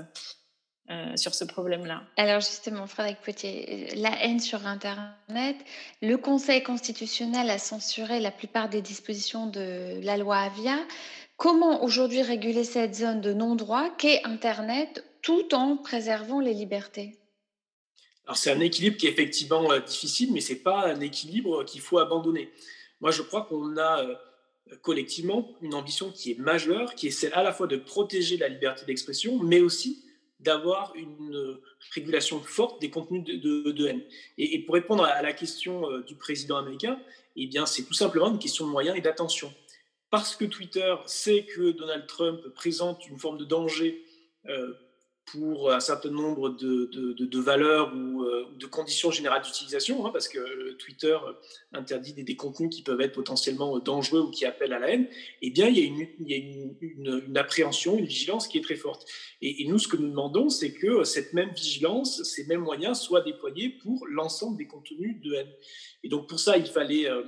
euh, sur ce problème-là. Alors justement, Frédéric Potier, la haine sur Internet, le Conseil constitutionnel a censuré la plupart des dispositions de la loi Avia. comment aujourd'hui réguler cette zone de non-droit qu'est Internet tout en préservant les libertés? Alors c'est un équilibre qui est effectivement euh, difficile, mais ce n'est pas un équilibre qu'il faut abandonner. Moi, je crois qu'on a euh, collectivement une ambition qui est majeure, qui est celle à la fois de protéger la liberté d'expression, mais aussi d'avoir une régulation forte des contenus de, haine. Et, pour répondre à la question euh, du président américain, eh bien, c'est tout simplement une question de moyens et d'attention. Parce que Twitter sait que Donald Trump présente une forme de danger euh, pour un certain nombre de, de, valeurs ou euh, de conditions générales d'utilisation, hein, parce que Twitter interdit des, contenus qui peuvent être potentiellement dangereux ou qui appellent à la haine, eh bien, il y a une, une, appréhension, une vigilance qui est très forte. Et, nous, ce que nous demandons, c'est que cette même vigilance, ces mêmes moyens soient déployés pour l'ensemble des contenus de haine. Et donc, pour ça, il fallait... Euh,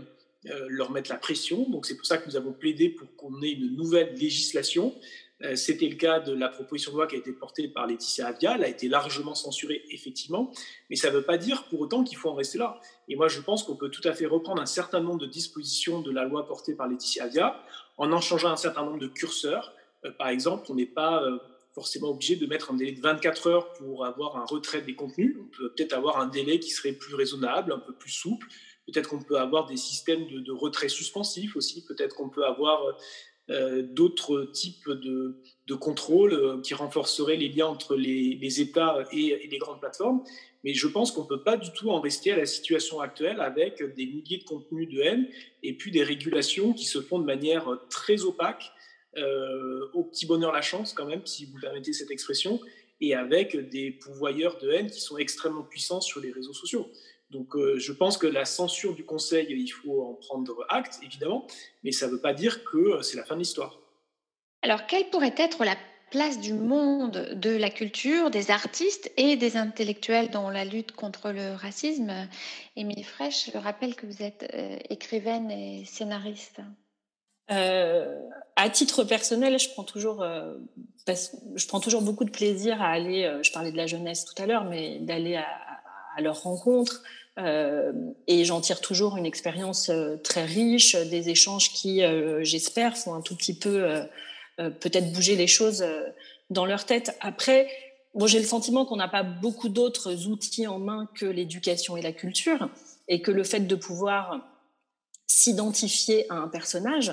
euh, leur mettre la pression. Donc c'est pour ça que nous avons plaidé pour qu'on ait une nouvelle législation euh, c'était le cas de la proposition de loi qui a été portée par Laetitia Avia. Elle a été largement censurée, effectivement, mais ça ne veut pas dire pour autant qu'il faut en rester là. Et moi, je pense qu'on peut tout à fait reprendre un certain nombre de dispositions de la loi portée par Laetitia Avia en en changeant un certain nombre de curseurs. Euh, par exemple, on n'est pas euh, forcément obligé de mettre un délai de 24 heures pour avoir un retrait des contenus. On peut peut-être avoir un délai qui serait plus raisonnable, un peu plus souple. Peut-être qu'on peut avoir des systèmes de, de retrait suspensif aussi. Peut-être qu'on peut avoir euh, d'autres types de, de contrôles euh, qui renforceraient les liens entre les, États et, les grandes plateformes. Mais je pense qu'on ne peut pas du tout en rester à la situation actuelle avec des milliers de contenus de haine et puis des régulations qui se font de manière très opaque, euh, au petit bonheur la chance quand même, si vous permettez cette expression, et avec des pouvoyeurs de haine qui sont extrêmement puissants sur les réseaux sociaux. Donc euh, je pense que la censure du Conseil, il faut en prendre acte, évidemment, mais ça ne veut pas dire que euh, c'est la fin de l'histoire. Alors quelle pourrait être la place du monde de la culture, des artistes et des intellectuels dans la lutte contre le racisme? Émilie Fraîche, je rappelle que vous êtes euh, écrivaine et scénariste. à titre personnel, je prends toujours, je prends toujours beaucoup de plaisir à aller. je parlais de la jeunesse tout à l'heure, mais d'aller à, à, leur rencontre, euh, et j'en tire toujours une expérience euh, très riche, des échanges qui, euh, j'espère, font un tout petit peu peut-être bouger les choses dans leur tête. Après, bon, j'ai le sentiment qu'on n'a pas beaucoup d'autres outils en main que l'éducation et la culture, et que le fait de pouvoir s'identifier à un personnage,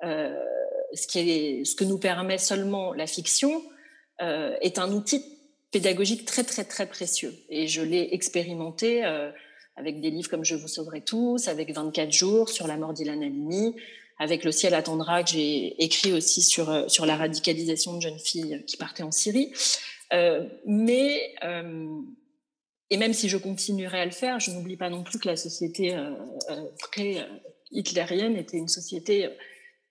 ce, qui est, ce que nous permet seulement la fiction, est un outil pédagogique très très très précieux. Et je l'ai expérimenté avec des livres comme Je vous sauverai tous, avec 24 jours sur la mort d'Ilan Halimi, avec Le ciel attendra que j'ai écrit aussi sur, euh, sur la radicalisation de jeunes filles qui partaient en Syrie. Euh, mais, euh, et même si je continuerai à le faire, je n'oublie pas non plus que la société euh, pré-hitlérienne était une société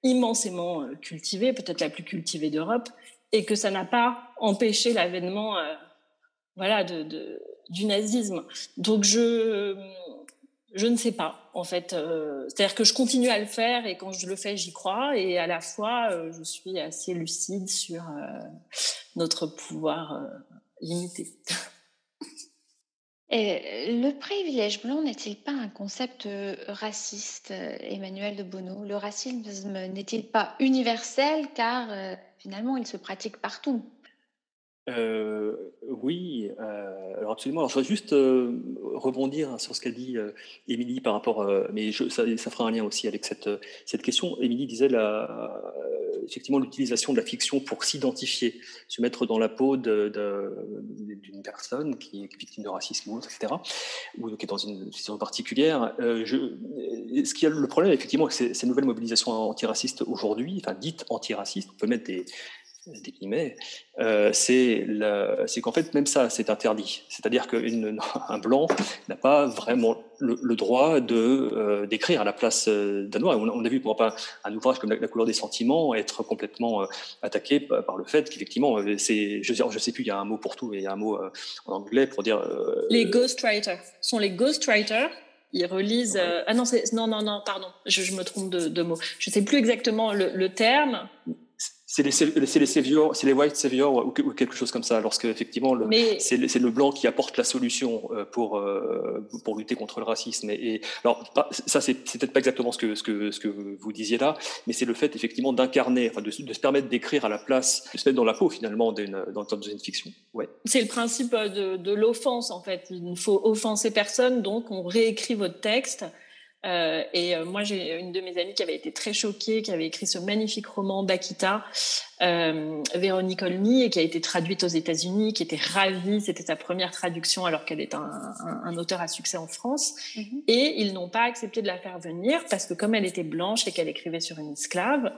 immensément cultivée, peut-être la plus cultivée d'Europe, et que ça n'a pas empêché l'avènement voilà, de du nazisme. Donc je je ne sais pas en fait. Euh, c'est-à-dire que je continue à le faire et quand je le fais, j'y crois et à la fois euh, je suis assez lucide sur euh, notre pouvoir limité. Et le privilège blanc n'est-il pas un concept raciste, Emmanuel de Bono Le racisme n'est-il pas universel? Car finalement il se pratique partout euh, oui, euh, alors absolument. Alors je voudrais juste euh, rebondir sur ce qu'a dit Émilie par rapport, mais je, ça, ça, fera un lien aussi avec cette, cette question. Émilie disait la, effectivement l'utilisation de la fiction pour s'identifier, se mettre dans la peau d'une personne qui est victime de racisme ou autre, etc., ou qui est dans une situation particulière. je, ce qui a le problème, effectivement, c'est ces nouvelles mobilisations antiracistes aujourd'hui, enfin dites antiracistes, on peut mettre des des guillemets, euh, c'est qu'en fait, même ça, c'est interdit. C'est-à-dire qu'un blanc n'a pas vraiment le, droit euh, d'écrire à la place euh, d'un noir. On, a vu, pour pas un ouvrage comme la, couleur des sentiments être complètement euh, attaqué par, le fait qu'effectivement, c'est, je, je sais plus, il y a un mot pour tout, et il y a un mot en anglais pour dire. les ghostwriters sont les ghostwriters ils relisent. ah non, non, non, non, pardon, je, me trompe de, de, mots. Je sais plus exactement le, le terme, C'est les, les saviors, c'est les white saviors ou, quelque chose comme ça. Lorsque effectivement, c'est le, blanc qui apporte la solution euh, pour euh, pour lutter contre le racisme. Et, alors ça, c'est peut-être pas exactement ce que ce que ce que vous disiez là, mais c'est le fait effectivement d'incarner, enfin de, se permettre d'écrire à la place, de se mettre dans la peau finalement dans, dans une fiction. Ouais. C'est le principe de, de l'offense en fait. Il ne faut offenser personne, donc on réécrit votre texte euh, et euh, moi, j'ai une de mes amies qui avait été très choquée, qui avait écrit ce magnifique roman Bakita, euh, Véronique Olmy, et qui a été traduite aux États-Unis, qui était ravie. C'était sa première traduction alors qu'elle est un, un, auteur à succès en France. Mhm. Et ils n'ont pas accepté de la faire venir parce que comme elle était blanche et qu'elle écrivait sur une esclave,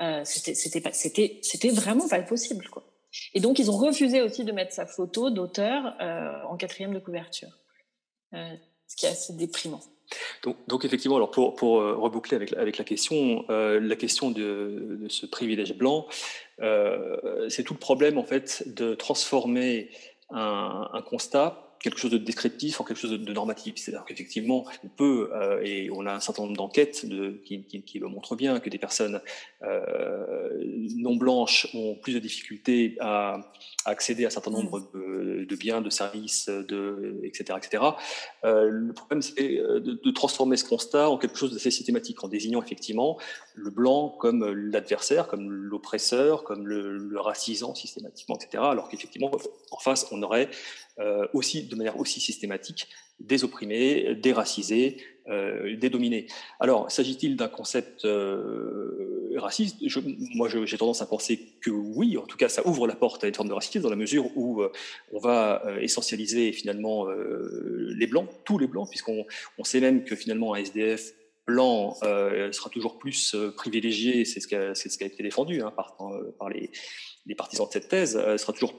euh, c'était c'était vraiment pas possible. Quoi. Et donc, ils ont refusé aussi de mettre sa photo d'auteur euh, en quatrième de couverture, euh, ce qui est assez déprimant. Donc, effectivement, alors pour, euh, reboucler avec, la question, euh, la question de, de, ce privilège blanc, euh, c'est tout le problème en fait de transformer un constat quelque chose de descriptif en quelque chose de normatif. C'est-à-dire qu'effectivement, on peut, euh, et on a un certain nombre d'enquêtes qui, qui, le montrent bien, que des personnes euh, non blanches ont plus de difficultés à, accéder à un certain nombre de, biens, de services, de, etc. etc. Euh, le problème, c'est de, de, transformer ce constat en quelque chose d'assez systématique, en désignant effectivement le blanc comme l'adversaire, comme l'oppresseur, comme le, le racisant systématiquement, etc. Alors qu'effectivement, en face, on aurait euh, aussi de manière aussi systématique des opprimés, des racisés, euh, des dominés. Alors, s'agit-il d'un concept euh, raciste? Moi, j'ai tendance à penser que oui. En tout cas, ça ouvre la porte à une forme de racisme dans la mesure où on va essentialiser finalement les blancs, tous les blancs, puisqu'on on sait même que finalement un SDF blanc sera toujours plus privilégié, c'est ce, qui a, ce qui a été défendu hein, par, par les, les, partisans de cette thèse, sera toujours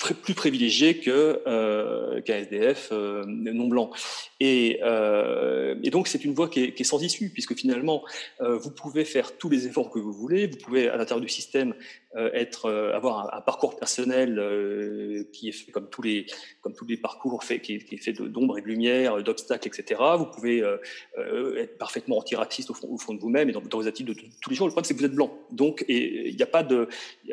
plus privilégié que euh, qu'un SDF euh, non blanc. Et, euh, et donc c'est une voie qui est, sans issue, puisque finalement euh, vous pouvez faire tous les efforts que vous voulez, vous pouvez à l'intérieur du système être avoir un, parcours personnel qui est fait comme tous les comme tous les parcours fait qui est, qui est fait d'ombre et de lumière, d'obstacles, etc. Vous pouvez être parfaitement antiraciste au fond, au fond de vous-même et dans, vos attitudes de tous les jours. Le problème c'est que vous êtes blanc, donc il n'y a pas de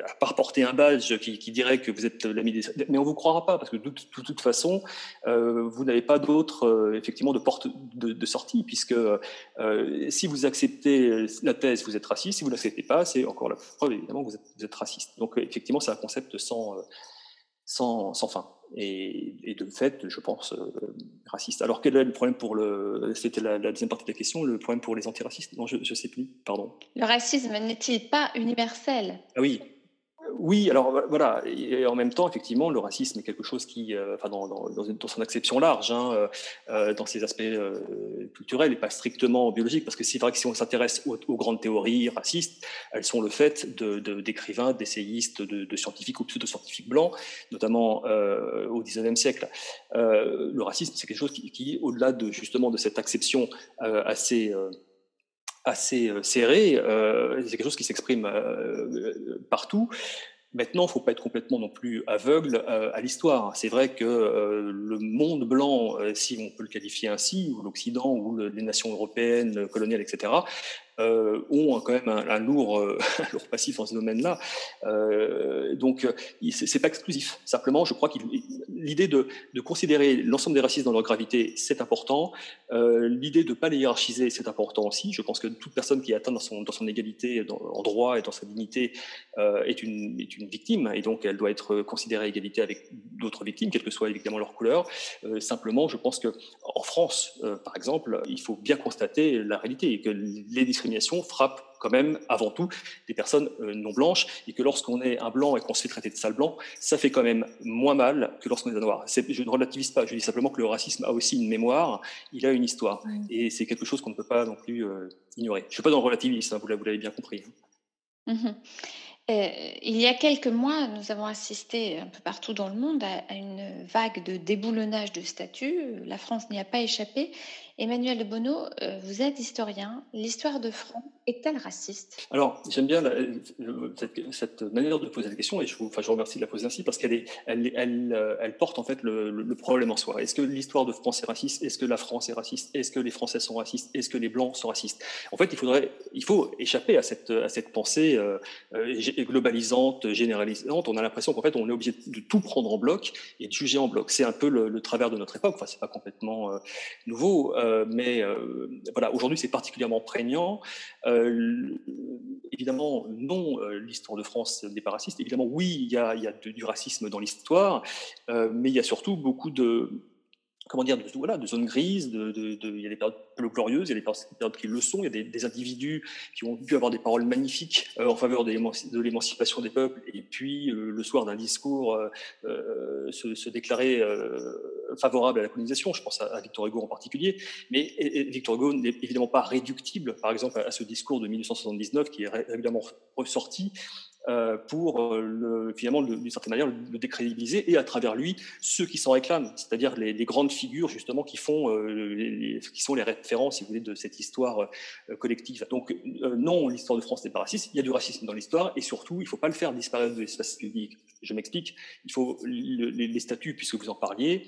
à part porter un badge qui, qui dirait que vous êtes l'ami mais on vous croira pas parce que de, toute façon, euh, vous n'avez pas d'autre euh, effectivement de porte de, de sortie puisque euh, si vous acceptez la thèse, vous êtes raciste. Si vous l'acceptez pas, c'est encore la preuve évidemment que vous êtes, vous êtes raciste. Donc effectivement, c'est un concept sans sans, sans fin. Et, et, de fait, je pense, raciste. Alors, quel est le problème pour le. C'était la, la, deuxième partie de la question, le problème pour les antiracistes? Non, je ne sais plus, pardon. Le racisme n'est-il pas universel? Ah oui, oui, alors voilà, et en même temps, effectivement, le racisme est quelque chose qui, euh, enfin, dans, son acception large, hein, euh, euh, dans ses aspects culturels et pas strictement biologiques, parce que c'est vrai que si on s'intéresse aux, grandes théories racistes, elles sont le fait d'écrivains, de, d'essayistes, de, scientifiques ou pseudo-scientifiques blancs, notamment au XIXe siècle. le racisme, c'est quelque chose qui, qui au-delà de justement de cette acception assez assez euh, serré. Euh, c'est quelque chose qui s'exprime euh, partout. Maintenant, il ne faut pas être complètement non plus aveugle à l'histoire. C'est vrai que le monde blanc, si on peut le qualifier ainsi, ou l'Occident, ou les nations européennes, coloniales, etc., euh, ont quand même un, euh, lourd passif dans ce domaine-là. Euh, donc, c'est pas exclusif. Simplement, je crois que l'idée de, considérer l'ensemble des racistes dans leur gravité, c'est important. Euh, l'idée de ne pas les hiérarchiser, c'est important aussi. Je pense que toute personne qui est atteinte dans son, égalité en droit et dans sa dignité euh, est, une, victime, et donc elle doit être considérée à égalité avec d'autres victimes, quelle que soit évidemment leur couleur. Euh, simplement, je pense que en France, par exemple, il faut bien constater la réalité et que les discriminations frappe quand même avant tout des personnes euh, non blanches et que lorsqu'on est un blanc et qu'on se fait traiter de sale blanc, ça fait quand même moins mal que lorsqu'on est un noir. Je ne relativise pas, je dis simplement que le racisme a aussi une mémoire, il a une histoire et c'est quelque chose qu'on ne peut pas non plus euh, ignorer. Je ne suis pas dans le relativisme, hein, vous l'avez bien compris. Hein. Mmh euh, il y a quelques mois, nous avons assisté un peu partout dans le monde à, à une vague de déboulonnage de statuts. La France n'y a pas échappé. Emmanuel de euh, vous êtes historien. L'histoire de France est-elle raciste? Alors, j'aime bien cette, manière de poser la question et je vous, enfin, je remercie de la poser ainsi parce qu'elle elle, elle, euh, elle, porte en fait le, problème en soi. Est-ce que l'histoire de France est raciste? Est-ce que la France est raciste? Est-ce que les Français sont racistes? Est-ce que les Blancs sont racistes? En fait, il faudrait, il faut échapper à cette, à cette pensée. Euh, globalisante, généralisante. On a l'impression qu'en fait, on est obligé de tout prendre en bloc et de juger en bloc. C'est un peu le, travers de notre époque. Enfin, c'est pas complètement nouveau, mais euh, voilà, aujourd'hui, c'est particulièrement prégnant. évidemment, non, l'histoire de France n'est pas raciste. Évidemment, oui, il y a, il y a du racisme dans l'histoire, mais il y a surtout beaucoup de comment dire, de, voilà, de zones grises, de, de, il y a des périodes peu glorieuses, il y a des périodes qui le sont, il y a des, individus qui ont pu avoir des paroles magnifiques euh, en faveur de l'émancipation des peuples, et puis euh, le soir d'un discours euh, se, se, déclarer favorable à la colonisation, je pense à, Victor Hugo en particulier, mais Victor Hugo n'est évidemment pas réductible, par exemple, à, ce discours de 1879 qui est régulièrement ressorti, euh, pour euh, le, finalement, d'une certaine manière, le, décrédibiliser et à travers lui, ceux qui s'en réclament, c'est-à-dire les, grandes figures justement qui font, euh, qui sont les références, si vous voulez, de cette histoire collective. Donc non, l'histoire de France n'est pas raciste. Il y a du racisme dans l'histoire et surtout, il ne faut pas le faire disparaître de l'espace public. Je m'explique. Il faut les, statuts, puisque vous en parliez,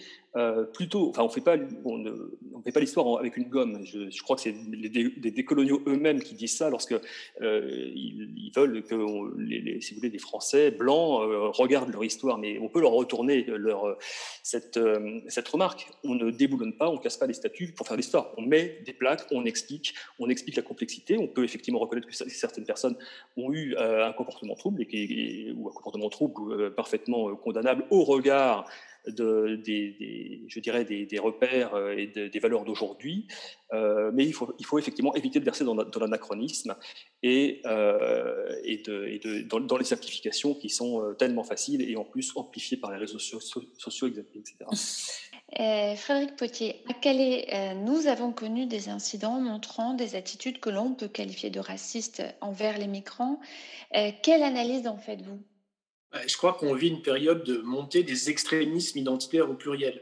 plutôt. Enfin, on ne fait pas l'histoire avec une gomme. Je, crois que c'est des décoloniaux eux-mêmes qui disent ça lorsque ils, veulent que les si vous voulez, des Français blancs euh, regardent leur histoire, mais on peut leur retourner leur, euh, cette, euh, remarque. On ne déboulonne pas, on casse pas les statuts pour faire l'histoire. On met des plaques, on explique, on explique la complexité. On peut effectivement reconnaître que certaines personnes ont eu un comportement trouble et, ou un comportement trouble parfaitement condamnable au regard de, des, je dirais des, repères euh, et des valeurs d'aujourd'hui, euh, mais il faut, il faut effectivement éviter de verser dans, l'anachronisme et, euh, et, de, dans, les simplifications qui sont tellement faciles et en plus amplifiées par les réseaux sociaux, etc. Frédéric Potier, à Calais, nous avons connu des incidents montrant des attitudes que l'on peut qualifier de racistes envers les migrants. quelle analyse en faites-vous? Je crois qu'on vit une période de montée des extrémismes identitaires au pluriel.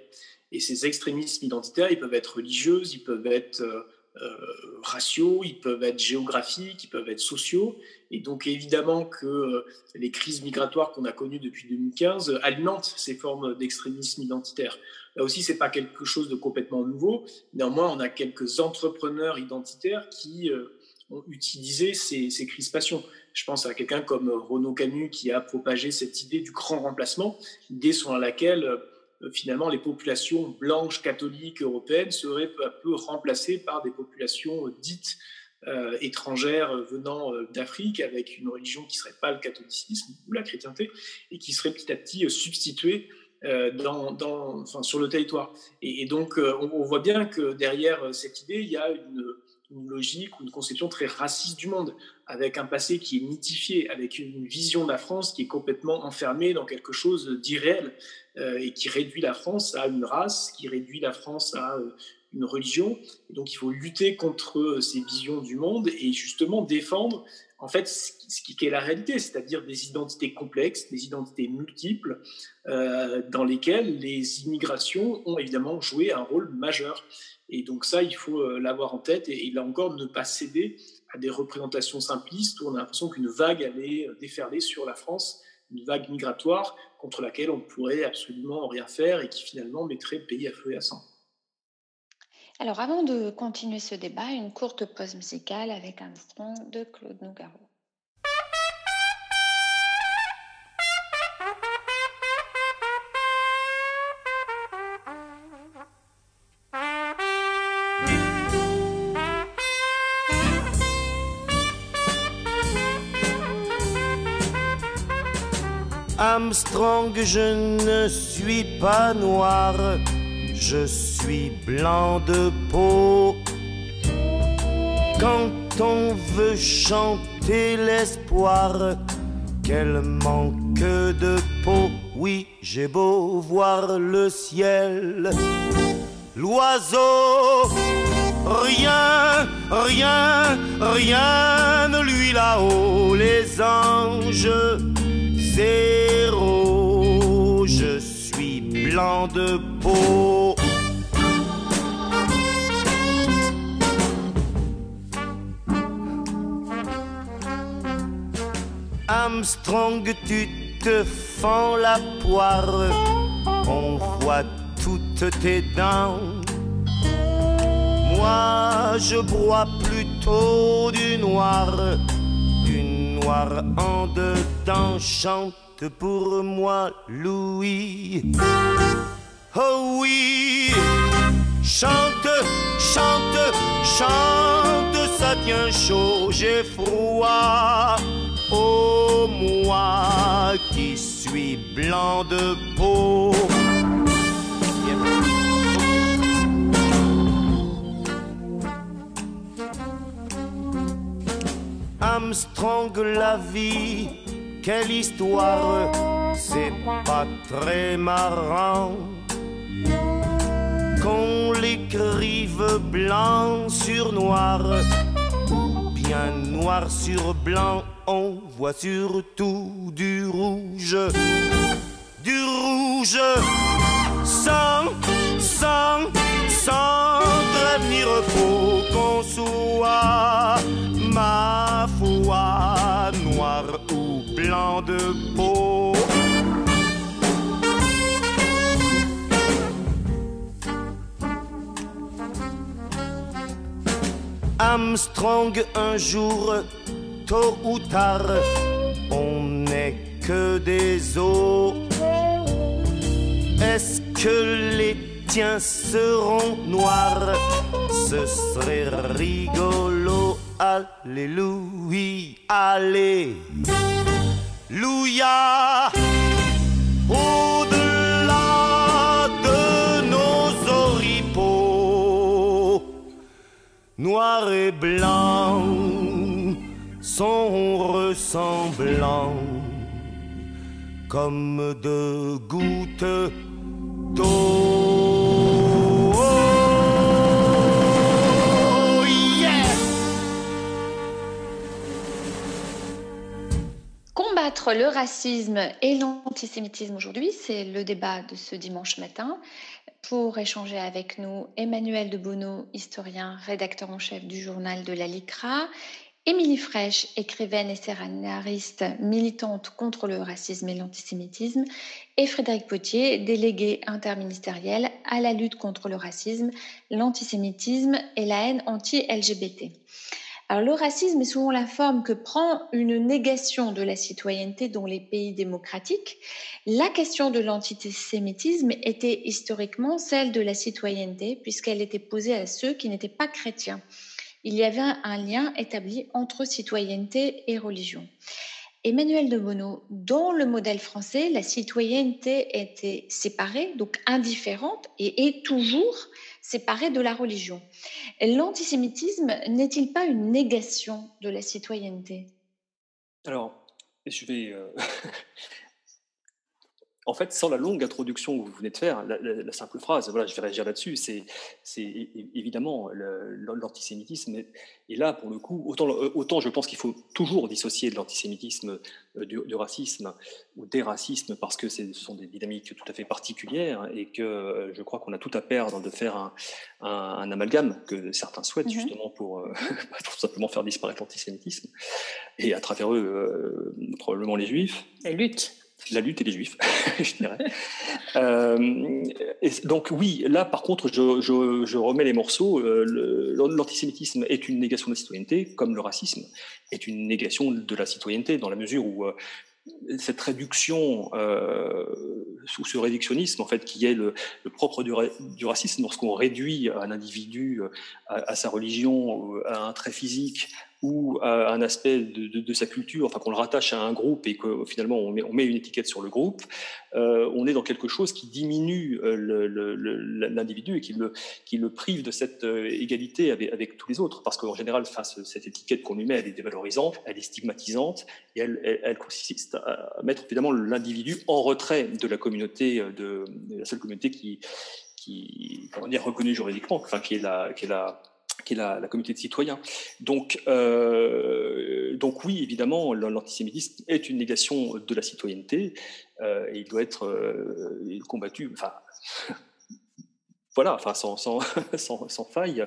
Et ces extrémismes identitaires, ils peuvent être religieux, ils peuvent être euh, euh, raciaux, ils peuvent être géographiques, ils peuvent être sociaux. Et donc évidemment que euh, les crises migratoires qu'on a connues depuis 2015 alimentent ces formes d'extrémisme identitaire. Là aussi, c'est pas quelque chose de complètement nouveau. Néanmoins, on a quelques entrepreneurs identitaires qui ont utilisé ces, ces crispations. Je pense à quelqu'un comme Renaud Canu qui a propagé cette idée du grand remplacement, idée selon laquelle euh, finalement les populations blanches catholiques européennes seraient peu à peu remplacées par des populations dites euh, étrangères venant euh, d'Afrique avec une religion qui ne serait pas le catholicisme ou la chrétienté et qui serait petit à petit substituée dans, dans, enfin, sur le territoire. Et, donc on, on, voit bien que derrière cette idée, il y a une une logique ou une conception très raciste du monde, avec un passé qui est mythifié, avec une vision de la France qui est complètement enfermée dans quelque chose d'irréel euh, et qui réduit la France à une race, qui réduit la France à euh, une religion. Donc il faut lutter contre euh, ces visions du monde et justement défendre en fait ce qui est la réalité, c'est-à-dire des identités complexes, des identités multiples, dans lesquelles les immigrations ont évidemment joué un rôle majeur. Et donc ça, il faut euh, l'avoir en tête et, là encore ne pas céder à des représentations simplistes où on a l'impression qu'une vague allait euh, déferler sur la France, une vague migratoire contre laquelle on ne pourrait absolument rien faire et qui finalement mettrait le pays à feu et à sang. Alors avant de continuer ce débat, une courte pause musicale avec un son de Claude Nougaro. Armstrong, je ne suis pas noir, je suis blanc de peau. Quand on veut chanter l'espoir, quel manque de peau. Oui, j'ai beau voir le ciel, l'oiseau, rien, rien, rien ne lui là-haut, les anges zéro, je suis blanc de peau. Armstrong, tu te fends la poire, on voit toutes tes dents. Moi, je bois plutôt du noir noir en dedans chante pour moi Louis. Oh oui, chante, chante, chante, ça tient chaud, j'ai froid. Oh moi qui suis blanc de peau. Armstrong la vie, quelle histoire, c'est pas très marrant qu'on l'écrive blanc sur noir, ou bien noir sur blanc, on voit surtout du rouge, du rouge, sans, sans, sans prévenir, faut qu'on soit ma foi, noir ou blanc de peau. Armstrong un jour, tôt ou tard, on n'est que des os. Est-ce que les tiens seront noirs? Ce serait rigolo. Alléluia, Alléluia. Noir et blanc sont ressemblants comme deux gouttes d'eau. Oh! Combattre le racisme et l'antisémitisme aujourd'hui, c'est le débat de ce dimanche matin. Pour échanger avec nous, Emmanuel de historien, rédacteur en chef du journal de la LICRA, Émilie Fraîche, écrivaine et scénariste militante contre le racisme et l'antisémitisme, et Frédéric Potier, délégué interministériel à la lutte contre le racisme, l'antisémitisme et la haine anti-LGBT. Alors, le racisme est souvent la forme que prend une négation de la citoyenneté dans les pays démocratiques. La question de l'antisémitisme était historiquement celle de la citoyenneté, puisqu'elle était posée à ceux qui n'étaient pas chrétiens. Il y avait un lien établi entre citoyenneté et religion. Emmanuel de Bonneau, dans le modèle français, la citoyenneté était séparée, donc indifférente, et est toujours séparée de la religion. L'antisémitisme n'est-il pas une négation de la citoyenneté? Alors, je vais. euh, en fait, sans la longue introduction que vous venez de faire, la, la- la simple phrase, voilà, je vais réagir là-dessus, c'est, évidemment l'antisémitisme. Et là, pour le coup, autant, euh, autant je pense qu'il faut toujours dissocier de l'antisémitisme euh, du, du racisme ou des racismes, parce que ce sont des dynamiques tout à fait particulières et que euh, je crois qu'on a tout à perdre de faire un, un- un amalgame que certains souhaitent Mhm. justement pour, euh, pour simplement faire disparaître l'antisémitisme et à travers eux, euh, probablement les juifs. La lutte. La lutte et les juifs, je dirais. Euh, donc oui, là par contre, je, remets les morceaux. Euh, L'antisémitisme est une négation de la citoyenneté, comme le racisme est une négation de la citoyenneté, dans la mesure où euh, cette réduction ou ce réductionnisme en fait qui est le, propre du, ra- racisme lorsqu'on réduit un individu à, à sa religion, à un trait physique ou à un aspect de, sa culture, enfin qu'on le rattache à un groupe et que finalement on met, une étiquette sur le groupe, euh, on est dans quelque chose qui diminue euh, l'individu et qui le, prive de cette euh, égalité avec, tous les autres. Parce qu'en général, cette étiquette qu'on lui met, elle est dévalorisante, elle est stigmatisante et elle, consiste à mettre évidemment l'individu en retrait de la communauté, euh, de, la seule communauté qui, qui comment dire, reconnue juridiquement, enfin qui est la, qui est la, communauté de citoyens. Donc, euh, donc oui, évidemment, l'antisémitisme est une négation de la citoyenneté euh, et il doit être euh, combattu, enfin, voilà, enfin sans, sans, sans, faille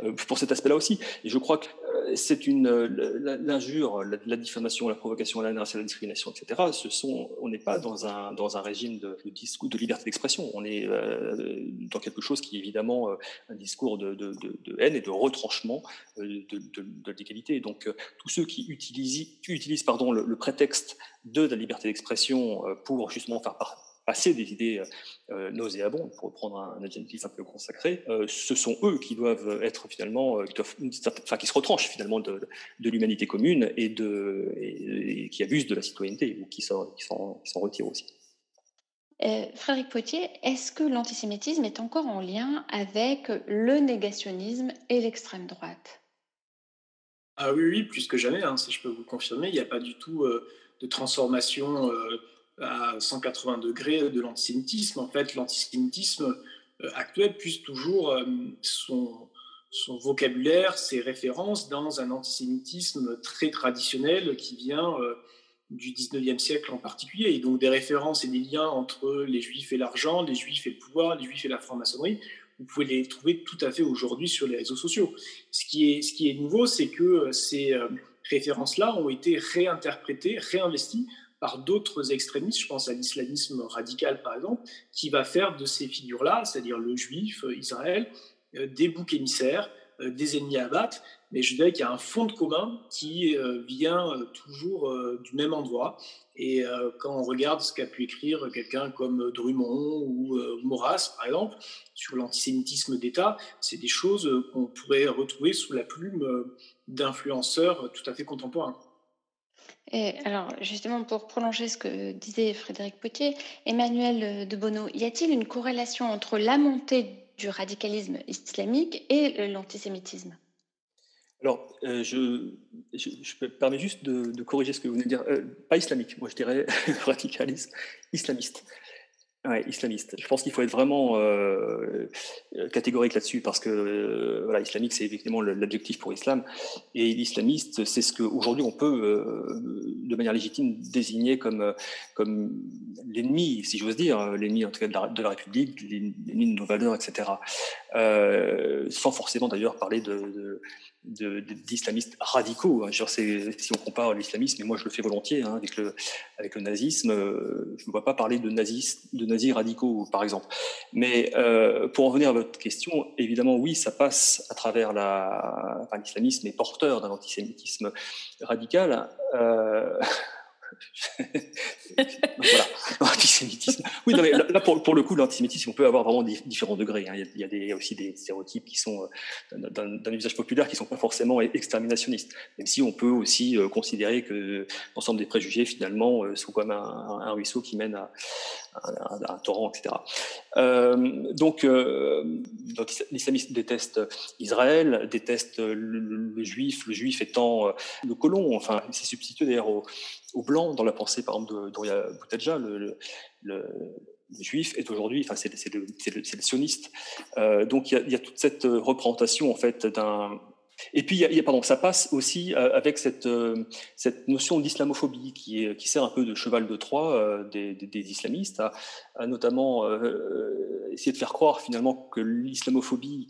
euh, pour cet aspect-là aussi. Et je crois que euh, c'est une l'injure, la, diffamation, la provocation à la haine, la discrimination, etc. Ce sont, on n'est pas dans un dans un régime de, discours de liberté d'expression. On est euh, dans quelque chose qui est évidemment un discours de, de, haine et de retranchement de, de l'égalité. Donc tous ceux qui utilisent utilisent pardon le, le prétexte de la liberté d'expression pour justement faire part passer des idées euh, euh, nauséabondes, pour reprendre un, adjectif un peu consacré, euh, ce sont eux qui doivent être finalement, qui, enfin, qui se retranchent finalement de, l'humanité commune et, de, qui abusent de la citoyenneté ou qui s'en retirent aussi. Frédéric Poitier, est-ce que l'antisémitisme est encore en lien avec le négationnisme et l'extrême droite? Ah oui, oui, plus que jamais, hein, si je peux vous confirmer, il n'y a pas du tout de transformation à 180 degrés de l'antisémitisme. En fait, l'antisémitisme euh, actuel puise toujours euh, son, vocabulaire, ses références dans un antisémitisme très traditionnel qui vient euh, du 19e siècle en particulier. Et donc des références et des liens entre les juifs et l'argent, les juifs et le pouvoir, les juifs et la franc-maçonnerie, vous pouvez les trouver tout à fait aujourd'hui sur les réseaux sociaux. Ce qui est nouveau, c'est que ces références-là ont été réinterprétées, réinvesties par d'autres extrémistes, je pense à l'islamisme radical par exemple, qui va faire de ces figures-là, c'est-à-dire le juif, euh, Israël, euh, des boucs émissaires, euh, des ennemis à battre, mais je dirais qu'il y a un fond de commun qui vient toujours du même endroit. Et quand on regarde ce qu'a pu écrire quelqu'un comme Drummond ou Maurras, par exemple, sur l'antisémitisme d'État, c'est des choses qu'on pourrait retrouver sous la plume d'influenceurs tout à fait contemporains. Et alors, justement, pour prolonger ce que disait Frédéric Potier, Emmanuel de Bono, y a-t-il une corrélation entre la montée du radicalisme islamique et l'antisémitisme? Alors, euh, je, me permets juste de, corriger ce que vous venez de dire. Euh, pas islamique, moi je dirais radicalisme islamiste. Ouais, islamiste. Je pense qu'il faut être vraiment euh, catégorique là-dessus parce que euh, voilà, islamique, c'est effectivement l'adjectif pour islam. Et l'islamiste, c'est ce qu'aujourd'hui on peut, euh, de manière légitime, désigner comme, comme l'ennemi, si j'ose dire, l'ennemi en tout cas de la République, l'ennemi de nos valeurs, etc. sans forcément d'ailleurs parler d'islamistes radicaux. Hein. si on compare l'islamisme, et moi je le fais volontiers hein, avec, le, nazisme, euh, je ne vois pas parler de, nazis, radicaux, par exemple. Mais euh, pour en revenir à votre question, évidemment, oui, ça passe à travers la. Enfin, l'islamisme est porteur d'un antisémitisme radical. Euh, voilà, l'antisémitisme. Oui, mais là, pour, le coup, l'antisémitisme, on peut avoir vraiment différents degrés. Hein. Il, y a, aussi des stéréotypes qui sont euh, d'un usage populaire qui ne sont pas forcément exterminationnistes. Même si on peut aussi euh, considérer que l'ensemble des préjugés, finalement, euh, sont un, un, ruisseau qui mène à, un, torrent, etc. donc, l'islamiste déteste Israël, déteste le, juif, le juif étant le colon. Enfin, il s'est substitué d'ailleurs au blanc dans la pensée, par exemple, de Doria Boutelja, le, juif est aujourd'hui, enfin, c'est le, le, sioniste. Euh, donc, il y, a, toute cette représentation, en fait, d'un et puis, pardon, ça passe aussi euh, avec cette, euh, cette notion d'islamophobie qui, qui sert un peu de cheval de Troie euh, des, islamistes, à, notamment essayer de faire croire finalement que l'islamophobie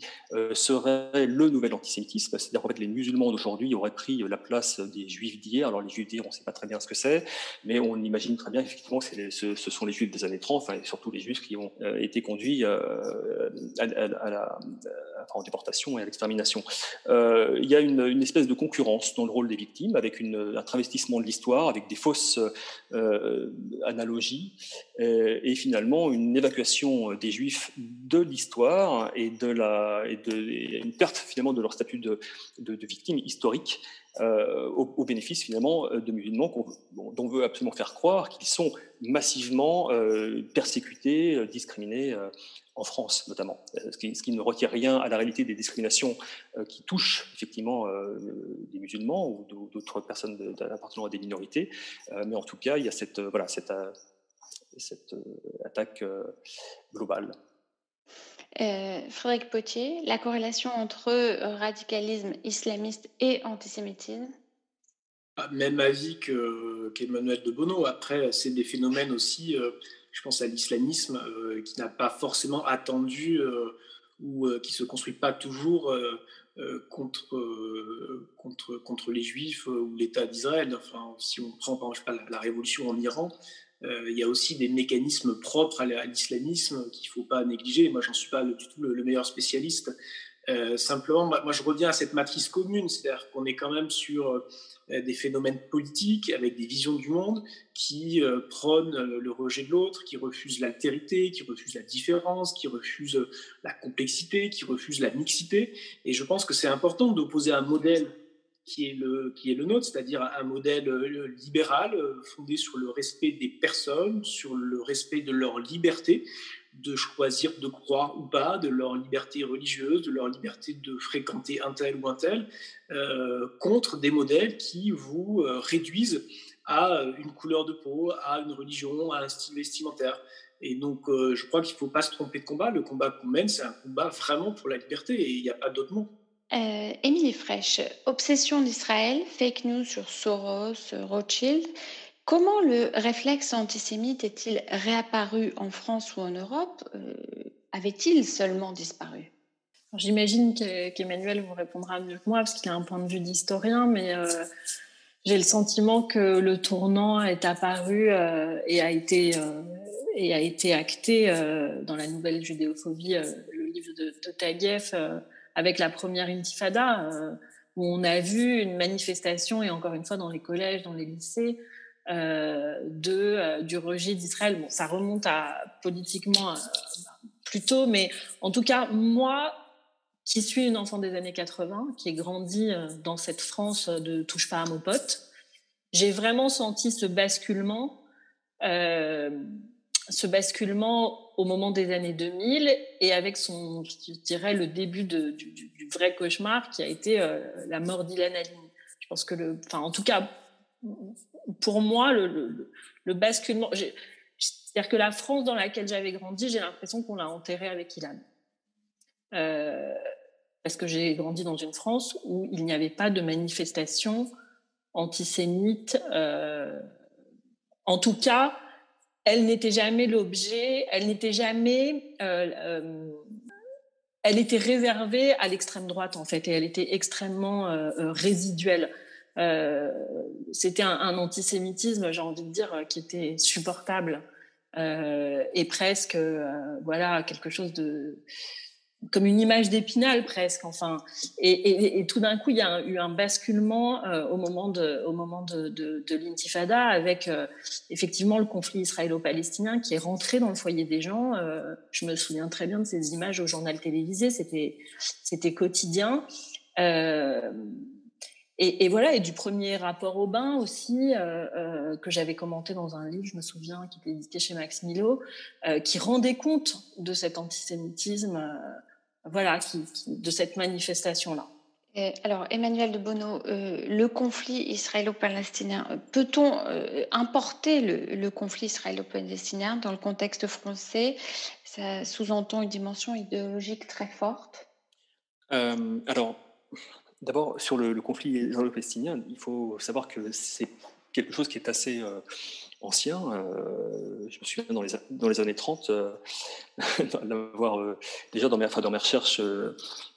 serait le nouvel antisémitisme, c'est-à-dire qu'en fait les musulmans d'aujourd'hui auraient pris la place des juifs d'hier. Alors les juifs d'hier, on ne sait pas très bien ce que c'est, mais on imagine très bien effectivement que ce, sont les juifs des années 30, enfin, et surtout les juifs qui ont été conduits à, la, en déportation et à l'extermination. Il y a une, espèce de concurrence dans le rôle des victimes, avec un travestissement de l'histoire, avec des fausses euh, analogies, euh, et finalement une évacuation des Juifs de l'histoire et de la et de une perte finalement de leur statut de, de, de victime historique. au, bénéfice finalement de musulmans dont on veut absolument faire croire qu'ils sont massivement persécutés, discriminés en France notamment, euh, ce qui, ne retire rien à la réalité des discriminations euh, qui touchent effectivement euh, des musulmans ou d'autres personnes appartenant à des minorités. mais en tout cas, il y a cette, voilà, cette, cette attaque globale. Frédéric Potier, la corrélation entre radicalisme islamiste et antisémitisme? Ah, Même avis qu'Emmanuel de Bono. Après, c'est des phénomènes aussi je pense à l'islamisme euh, qui n'a pas forcément attendu euh, ou qui ne se construit pas toujours contre, contre, contre les Juifs ou l'État d'Israël. Enfin, si on prend par exemple la, révolution en Iran, il y a aussi des mécanismes propres à l'islamisme qu'il ne faut pas négliger. Moi, j'en suis pas du tout le, meilleur spécialiste. simplement, moi, je reviens à cette matrice commune, c'est-à-dire qu'on est quand même sur euh, des phénomènes politiques avec des visions du monde qui euh, prônent euh, le rejet de l'autre, qui refusent l'altérité, qui refusent la différence, qui refusent la complexité, qui refusent la mixité. Et je pense que c'est important d'opposer un modèle qui est le, qui est le nôtre, c'est-à-dire un modèle libéral fondé sur le respect des personnes, sur le respect de leur liberté, de choisir de croire ou pas, de leur liberté religieuse, de leur liberté de fréquenter un tel ou un tel, euh, contre des modèles qui vous euh, réduisent à une couleur de peau, à une religion, à un style vestimentaire. Et donc, euh, je crois qu'il ne faut pas se tromper de combat. Le combat qu'on mène, c'est un combat vraiment pour la liberté et il n'y a pas d'autre mot. Émilie Fraîche, obsession d'Israël, fake news sur Soros, Rothschild. Comment le réflexe antisémite est-il réapparu en France ou en Europe euh, Avait-il seulement disparu? J'imagine qu'Emmanuel vous répondra mieux que moi parce qu'il a un point de vue d'historien, mais euh, j'ai le sentiment que le tournant est apparu euh, et, a été, et a été acté dans la nouvelle judéophobie, le livre de, de avec la première intifada, où on a vu une manifestation, et encore une fois dans les collèges, dans les lycées, de, euh, du rejet d'Israël. Bon, ça remonte à politiquement euh, plus tôt, mais en tout cas, moi, qui suis une enfant des années 80, qui ai grandi dans cette France de touche pas à mon pote, j'ai vraiment senti ce basculement, ce basculement au moment des années 2000 et avec son, je dirais, le début de, du, du, vrai cauchemar qui a été la mort d'Ilan Halimi. Je pense que le, enfin, en tout cas, pour moi, le, basculement, c'est-à-dire que la France dans laquelle j'avais grandi, j'ai l'impression qu'on l'a enterrée avec Ilan. Euh, parce que j'ai grandi dans une France où il n'y avait pas de manifestation antisémite. Euh, en tout cas, elle n'était jamais l'objet, elle n'était jamais... Euh, elle était réservée à l'extrême droite, en fait, et elle était extrêmement résiduelle. Euh, c'était un, antisémitisme, j'ai envie de dire, qui était supportable euh, et presque, euh, voilà, quelque chose de comme une image d'épinal presque, enfin. Et, tout d'un coup, il y a eu un basculement au moment de, au moment de, de, l'intifada avec effectivement le conflit israélo-palestinien qui est rentré dans le foyer des gens. je me souviens très bien de ces images au journal télévisé, c'était, c'était quotidien. Et, voilà, et du premier rapport au bain aussi, euh, euh, que j'avais commenté dans un livre, je me souviens, qui était édité chez Max Milo, euh, qui rendait compte de cet antisémitisme, voilà, de cette manifestation-là. Alors, Emmanuel de Bono, le conflit israélo-palestinien, peut-on importer le, le conflit israélo-palestinien dans le contexte français? Ça sous-entend une dimension idéologique très forte? Alors, D'abord, sur le, conflit israélo-palestinien, il faut savoir que c'est quelque chose qui est assez euh, ancien. Euh, je me souviens dans les, années 30, euh, l'avoir, déjà dans mes, enfin, dans mes recherches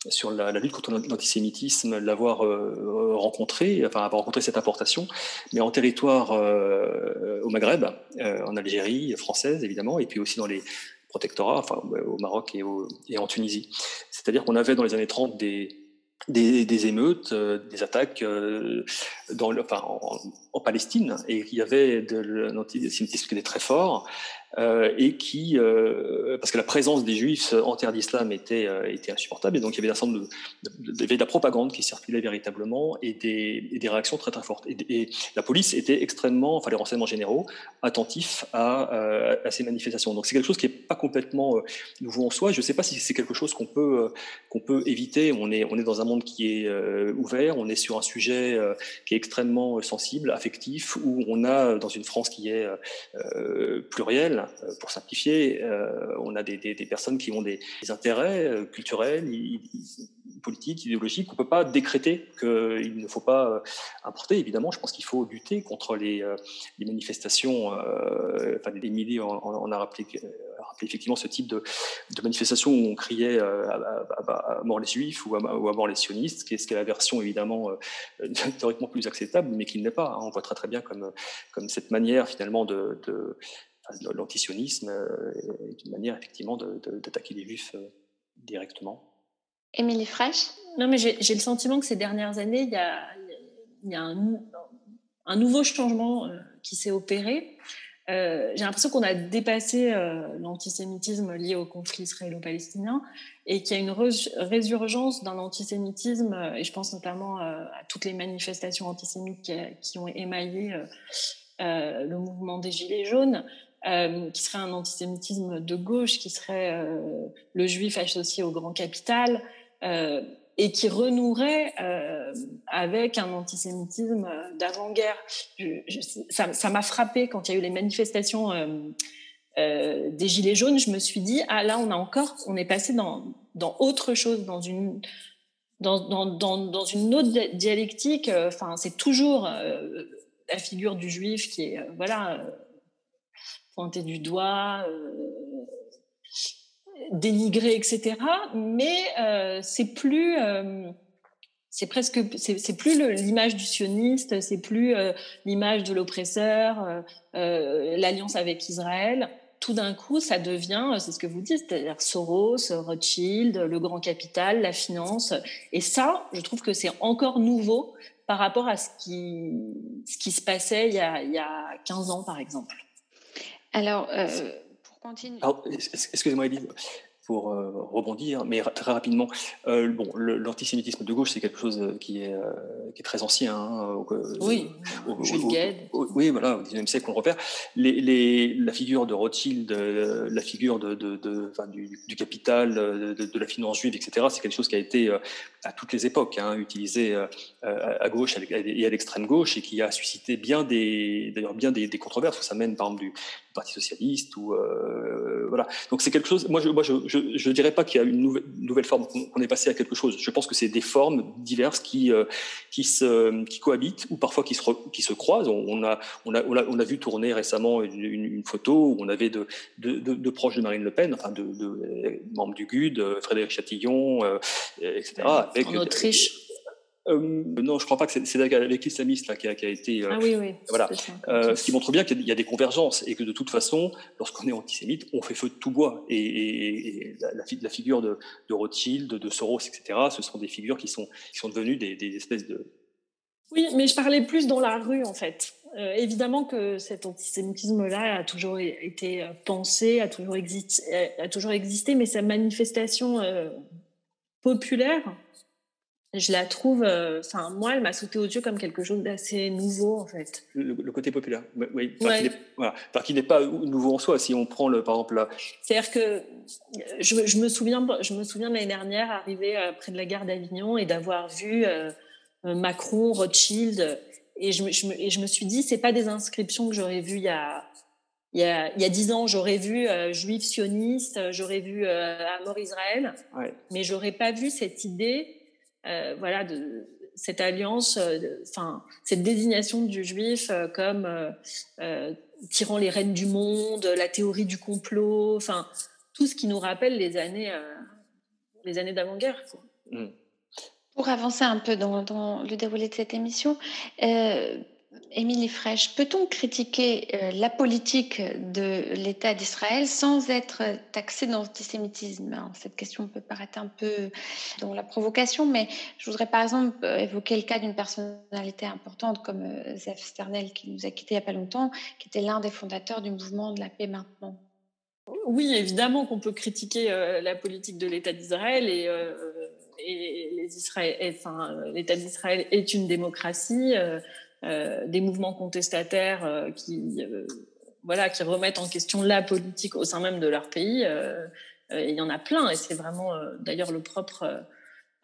sur la, lutte contre l'antisémitisme, l'avoir rencontré, enfin avoir rencontré cette importation, mais en territoire au Maghreb, en Algérie française évidemment, et puis aussi dans les protectorats, enfin au Maroc et, et en Tunisie. C'est-à-dire qu'on avait dans les années 30 des des, émeutes, euh, des attaques euh, dans enfin, en, Palestine, et il y avait de l'antisémitisme qui était très fort, euh, et qui, euh, parce que la présence des juifs en terre d'islam était, euh, était insupportable, et donc il y avait un certain de, de, de, la propagande qui circulait véritablement, et des, et des réactions très très fortes. Et, la police était extrêmement, enfin les renseignements généraux, attentifs à, à ces manifestations. Donc c'est quelque chose qui n'est pas complètement nouveau en soi. Je ne sais pas si c'est quelque chose qu'on peut, qu'on peut éviter. On est, on est dans un monde qui est ouvert, on est sur un sujet qui est extrêmement sensible, affectif, où on a dans une France qui est plurielle, euh, pour simplifier, euh, on a des, personnes qui ont des, intérêts euh, culturels, politiques, idéologiques, qu'on ne peut pas décréter qu'il ne faut pas importer. Évidemment, je pense qu'il faut lutter contre les, manifestations. Enfin, Émilie en, a rappelé, effectivement ce type de, de manifestation où on criait à, mort les juifs ou à, mort les sionistes, qui est, ce qui est la version évidemment théoriquement plus acceptable, mais qui ne l'est pas. Hein. On voit très très bien comme, comme cette manière finalement de l'antisionisme est une manière effectivement d'attaquer les juifs directement. Émilie Fraîche? Non, mais j'ai le sentiment que ces dernières années, il y a, il y a un, un, nouveau changement qui s'est opéré. Euh, j'ai l'impression qu'on a dépassé euh, l'antisémitisme lié au conflit israélo-palestinien et qu'il y a une résurgence d'un antisémitisme, euh, et je pense notamment à toutes les manifestations antisémites qui, qui ont émaillé le mouvement des Gilets jaunes, qui serait un antisémitisme de gauche, qui serait le juif associé au grand capital et qui renouerait euh, avec un antisémitisme d'avant-guerre. ça m'a frappé quand il y a eu les manifestations euh, euh, des Gilets jaunes. Je me suis dit, ah là, on a encore, on est passé dans, dans autre chose, dans une, dans, dans, dans une autre dialectique. Enfin, c'est toujours la figure du juif qui est, voilà, pointée du doigt dénigré, etc. Mais euh, c'est plus, euh, c'est presque, c'est plus l'image du sioniste, c'est plus euh, l'image de l'oppresseur, l'alliance avec Israël. Tout d'un coup, ça devient, c'est ce que vous dites, c'est-à-dire Soros, Rothschild, le grand capital, la finance. Et ça, je trouve que c'est encore nouveau par rapport à ce qui, ce qui se passait il y a, il y a 15 ans, par exemple. Alors, Excusez-moi, Elise pour euh, rebondir, mais très rapidement, euh, bon, l'antisémitisme de gauche, c'est quelque chose euh, qui est, qui est très ancien. Hein, oui, oui, voilà, au XIXe siècle, on le repère. Les, les, la figure de Rothschild, la figure de, de, de du, du, capital, de, la finance juive, etc., c'est quelque chose qui a été à toutes les époques hein, utilisé à gauche et à l'extrême gauche et qui a suscité bien des, d'ailleurs bien des, des controverses. Ça mène par exemple du, Parti socialiste ou voilà. Donc c'est quelque chose. Moi, je, moi, je je ne dirais pas qu'il y a une nouvelle, nouvelle forme, qu'on est passé à quelque chose. Je pense que c'est des formes diverses qui, euh, qui, se, qui cohabitent ou parfois qui se, qui se croisent. On, a, on, a, on, a, vu tourner récemment une, une, photo où on avait de, de, de, proches de Marine Le Pen, enfin de, de membres du GUD, Frédéric Chatillon, euh, etc. en Autriche. Euh, non, je ne crois pas que c'est avec l'islamiste qui a, qui a été. Euh, ah oui, oui. Voilà. Euh, ce qui montre bien qu'il y a des convergences et que de toute façon, lorsqu'on est antisémite, on fait feu de tout bois. Et, la, la, figure de, de, Rothschild, de Soros, etc., ce sont des figures qui sont, qui sont devenues des, des espèces de. Oui, mais je parlais plus dans la rue, en fait. évidemment que cet antisémitisme-là a toujours été pensé, a toujours, existé, a toujours existé, mais sa manifestation populaire, je la trouve, euh, enfin moi, elle m'a sauté aux yeux comme quelque chose d'assez nouveau en fait. Le, côté populaire, oui. Parce qu'il n'est pas nouveau en soi. Si on prend le, par exemple, la... c'est-à-dire que je, me souviens, je me souviens de l'année dernière arriver euh, près de la gare d'Avignon et d'avoir vu euh, Macron, Rothschild, et je, je, me, et je me suis dit, c'est pas des inscriptions que j'aurais vues il y a il y a, il y a dix ans, j'aurais vu euh, juif sioniste, j'aurais vu euh, à mort Israël, ouais. mais j'aurais pas vu cette idée euh, voilà, de cette alliance, euh, enfin cette désignation du juif euh, comme tirant les rênes du monde, la théorie du complot, enfin tout ce qui nous rappelle les années, les années d'avant-guerre. Mmh. Pour avancer un peu dans, dans, le déroulé de cette émission, Émilie Fraîche, peut-on critiquer euh, la politique de l'État d'Israël sans être taxé d'antisémitisme? Cette question peut paraître un peu dans la provocation, mais je voudrais par exemple euh, évoquer le cas d'une personnalité importante comme euh, Zef Sternel, qui nous a quittés il n'y a pas longtemps, qui était l'un des fondateurs du mouvement de la paix maintenant. Oui, évidemment qu'on peut critiquer la politique de l'État d'Israël et, l'État d'Israël est une démocratie. Euh, des mouvements contestataires euh, qui, euh, voilà, qui remettent en question la politique au sein même de leur pays. il y en a plein, et c'est vraiment d'ailleurs le propre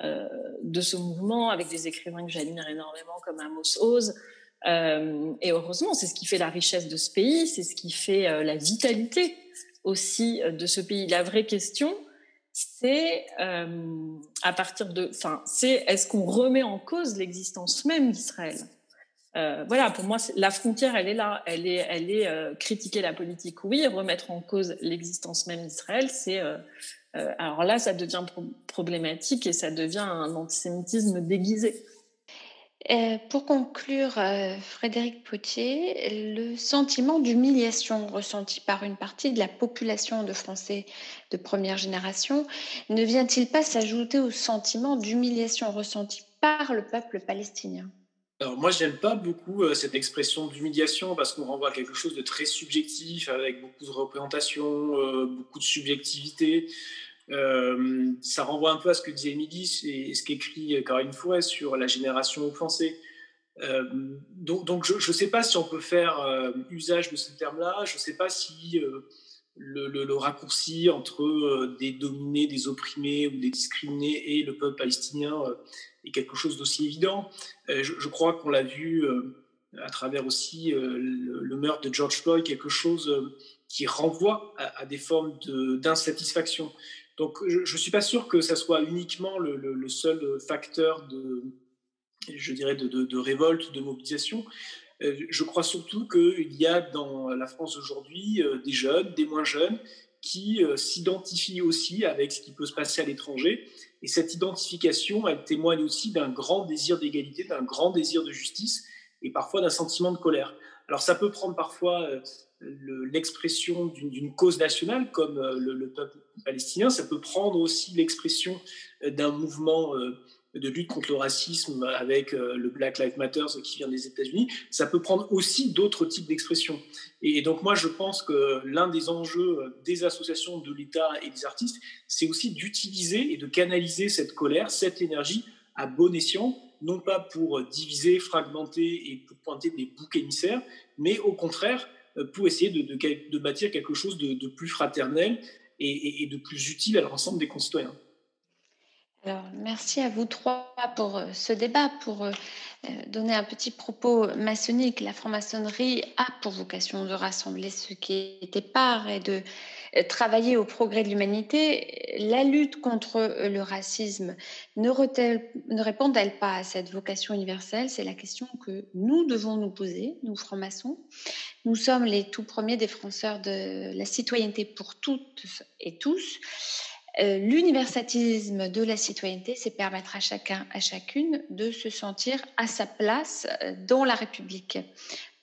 de ce mouvement, avec des écrivains que j'admire énormément comme Amos Oz. et heureusement, c'est ce qui fait la richesse de ce pays, c'est ce qui fait la vitalité aussi de ce pays. La vraie question, c'est à partir de, enfin, c'est est-ce qu'on remet en cause l'existence même d'Israël? Euh, voilà, pour moi, la frontière, elle est là. Elle est, elle est euh, critiquer la politique, oui, remettre en cause l'existence même d'Israël, c'est. Euh, alors là, ça devient problématique et ça devient un antisémitisme déguisé. pour conclure, Frédéric Potier, le sentiment d'humiliation ressenti par une partie de la population de Français de première génération ne vient-il pas s'ajouter au sentiment d'humiliation ressenti par le peuple palestinien? Alors moi, j'aime pas beaucoup euh, cette expression d'humiliation parce qu'on renvoie à quelque chose de très subjectif, avec beaucoup de représentation, euh, beaucoup de subjectivité. Euh, ça renvoie un peu à ce que disait Émilie et ce qu'écrit Caroline Fouret sur la génération offensée. donc, donc, je ne sais pas si on peut faire usage de ce terme-là. Je ne sais pas si le, le, raccourci entre des dominés, des opprimés ou des discriminés et le peuple palestinien est quelque chose d'aussi évident. Euh, je, crois qu'on l'a vu euh, à travers aussi euh, le, meurtre de George Floyd, quelque chose qui renvoie à, des formes d'insatisfaction. Donc je ne suis pas sûr que ça soit uniquement le, seul facteur de, je dirais, de, de, de révolte, de mobilisation. Je crois surtout qu'il y a dans la France aujourd'hui des jeunes, des moins jeunes, qui s'identifient aussi avec ce qui peut se passer à l'étranger et cette identification, elle témoigne aussi d'un grand désir d'égalité, d'un grand désir de justice et parfois d'un sentiment de colère. Alors ça peut prendre parfois euh, l'expression d'une cause nationale comme euh, le, peuple palestinien, ça peut prendre aussi l'expression euh, d'un mouvement de lutte contre le racisme avec euh, le Black Lives Matter qui vient des États-Unis, ça peut prendre aussi d'autres types d'expressions. Et donc moi, je pense que l'un des enjeux des associations de l'État et des artistes, c'est aussi d'utiliser et de canaliser cette colère, cette énergie à bon escient, non pas pour diviser, fragmenter et pour pointer des boucs émissaires, mais au contraire euh, pour essayer de, bâtir quelque chose de, plus fraternel et de plus utile à l'ensemble des concitoyens. Alors, merci à vous trois pour euh, ce débat, pour euh, euh, donner un petit propos maçonnique. La franc-maçonnerie a pour vocation de rassembler ceux qui étaient part et de travailler au progrès de l'humanité. La lutte contre le racisme ne, ne répond-elle pas à cette vocation universelle? C'est la question que nous devons nous poser, nous francs-maçons. Nous sommes les tout premiers défenseurs de la citoyenneté pour toutes et tous. Euh, l'universalisme de la citoyenneté, c'est permettre à chacun, à chacune de se sentir à sa place euh, dans la République.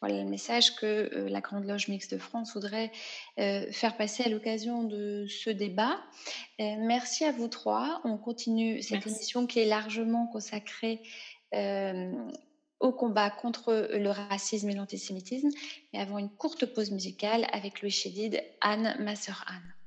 Voilà le message que euh, la Grande Loge Mixte de France voudrait faire passer à l'occasion de ce débat. merci à vous trois. On continue cette émission qui est largement consacrée au combat contre le racisme et l'antisémitisme. Mais avant une courte pause musicale avec Louis Chédid, Anne, ma sœur Anne.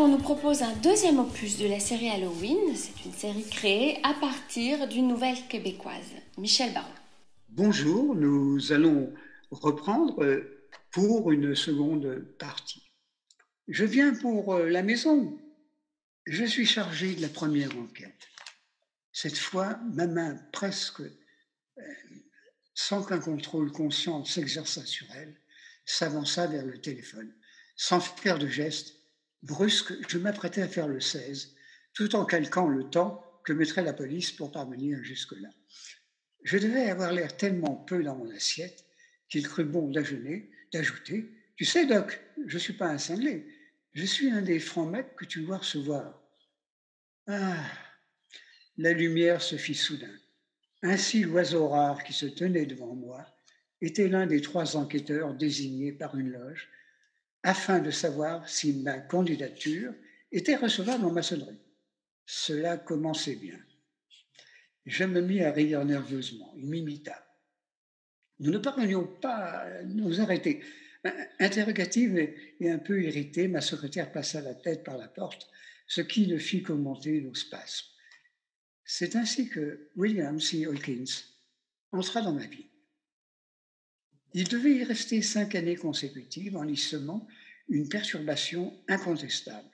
Baron nous propose un deuxième opus de la série Halloween. C'est une série créée à partir d'une nouvelle québécoise. Michel Baron. Bonjour, nous allons reprendre euh, pour une seconde partie. Je viens pour euh, la maison. Je suis chargé de la première enquête. Cette fois, ma main presque, euh, sans qu'un contrôle conscient s'exerçât sur elle, s'avança vers le téléphone. Sans faire de geste, brusque, je m'apprêtais à faire le 16, tout en calquant le temps que mettrait la police pour parvenir jusque-là. Je devais avoir l'air tellement peu dans mon assiette qu'il crut bon d'ajouter, d'ajouter Tu sais, Doc, je ne suis pas un cinglé. Je suis un des francs mecs que tu dois recevoir. Ah La lumière se fit soudain. Ainsi, l'oiseau rare qui se tenait devant moi était l'un des trois enquêteurs désignés par une loge afin de savoir si ma candidature était recevable en maçonnerie. Cela commençait bien. Je me mis à rire nerveusement. Il m'imita. Nous ne parvenions pas à nous arrêter. Interrogative et un peu irritée, ma secrétaire passa la tête par la porte, ce qui ne fit qu'augmenter nos spasmes. C'est ainsi que William C. Hawkins entra dans ma vie. Il devait y rester cinq années consécutives en y semant une perturbation incontestable.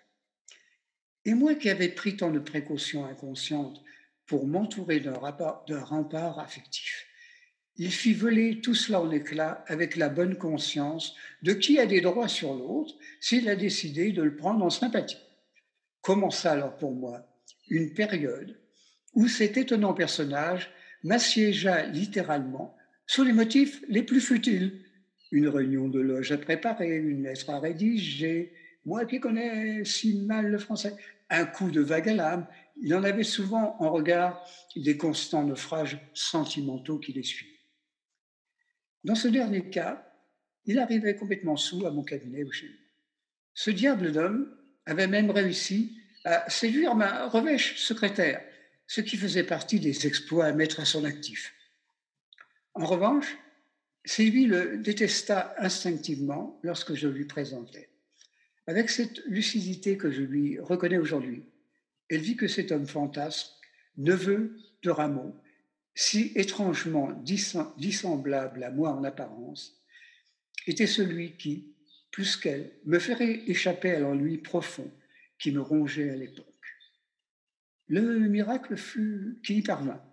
Et moi qui avais pris tant de précautions inconscientes pour m'entourer d'un rempart affectif, il fit voler tout cela en éclats avec la bonne conscience de qui a des droits sur l'autre s'il a décidé de le prendre en sympathie. Commença alors pour moi une période où cet étonnant personnage m'assiégea littéralement sous les motifs les plus futiles. Une réunion de loge à préparer, une lettre à rédiger, moi qui connais si mal le français, un coup de vague à l'âme, il en avait souvent en regard des constants naufrages sentimentaux qui les suivaient. Dans ce dernier cas, il arrivait complètement sous à mon cabinet ou chez. Ce diable d'homme avait même réussi à séduire ma revêche secrétaire, ce qui faisait partie des exploits à mettre à son actif. En revanche, Sylvie le détesta instinctivement lorsque je lui présentais. Avec cette lucidité que je lui reconnais aujourd'hui, elle vit que cet homme fantasque, neveu de Rameau, si étrangement dissemblable à moi en apparence, était celui qui, plus qu'elle, me ferait échapper à l'ennui profond qui me rongeait à l'époque. Le miracle fut qu'il y parvint,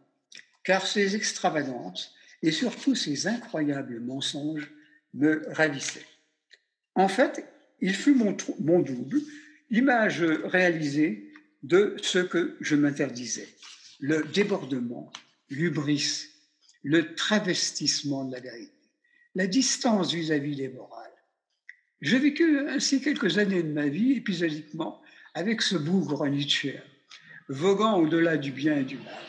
car ses extravagances et surtout ses incroyables mensonges me ravissaient. En fait, il fut mon, double, image réalisée de ce que je m'interdisais, le débordement, l'ubris, le travestissement de la vérité, la distance vis-à-vis des morales. J'ai vécu ainsi quelques années de ma vie épisodiquement avec ce bougre Nietzsche, voguant au-delà du bien et du mal.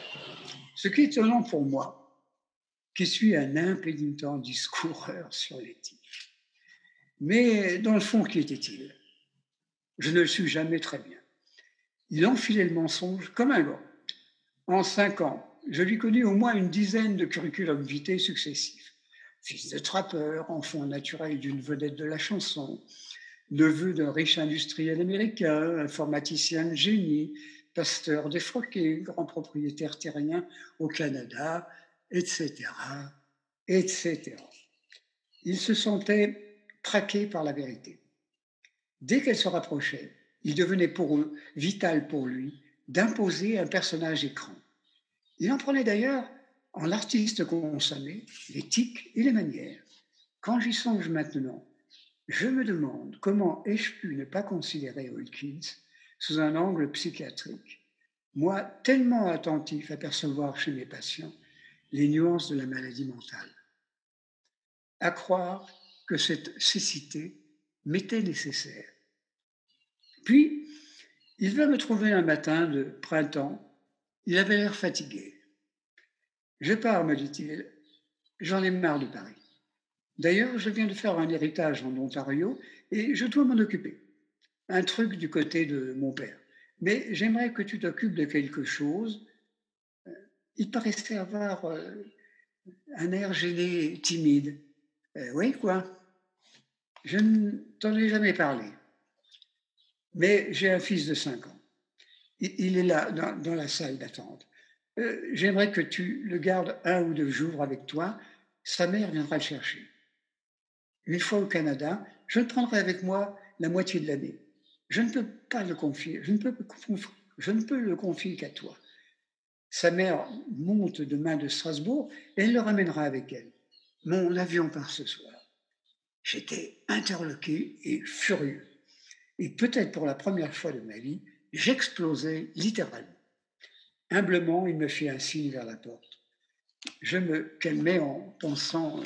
Ce qui est étonnant pour moi, qui suis un impénitent discoureur sur l'éthique. Mais dans le fond, qui était-il? Je ne le suis jamais très bien. Il enfilait le mensonge comme un gant. En cinq ans, je lui connais au moins une dizaine de curriculum vitae successifs. Fils de trappeur, enfant naturel d'une vedette de la chanson, neveu d'un riche industriel américain, informaticien de génie, pasteur défroqué, grand propriétaire terrien au Canada, etc., etc. Il se sentait traqué par la vérité. Dès qu'elle se rapprochait, il devenait pour eux, vital pour lui, d'imposer un personnage écran. Il en prenait d'ailleurs en l'artiste consommé l'éthique et les manières. Quand j'y songe maintenant, je me demande comment ai-je pu ne pas considérer Hawkins sous un angle psychiatrique, moi tellement attentif à percevoir chez mes patients les nuances de la maladie mentale. À croire que cette cécité m'était nécessaire. Puis, il va me trouver un matin de printemps. Il avait l'air fatigué. Je pars, me dit-il. J'en ai marre de Paris. D'ailleurs, je viens de faire un héritage en Ontario et je dois m'en occuper. Un truc du côté de mon père. Mais j'aimerais que tu t'occupes de quelque chose. Euh, il paraissait avoir euh, un air gêné, timide. Euh, oui, quoi? Je ne t'en ai jamais parlé. Mais j'ai un fils de 5 ans. Il est là, dans, la salle d'attente. J'aimerais que tu le gardes un ou deux jours avec toi. Sa mère viendra le chercher. Une fois au Canada, je le prendrai avec moi la moitié de l'année. Je ne peux pas le confier, je ne peux le confier qu'à toi. Sa mère monte demain de Strasbourg et elle le ramènera avec elle. Mon avion part ce soir. J'étais interloqué et furieux. Et peut-être pour la première fois de ma vie, j'explosais littéralement. Humblement, il me fit un signe vers la porte. Je me calmais en pensant euh,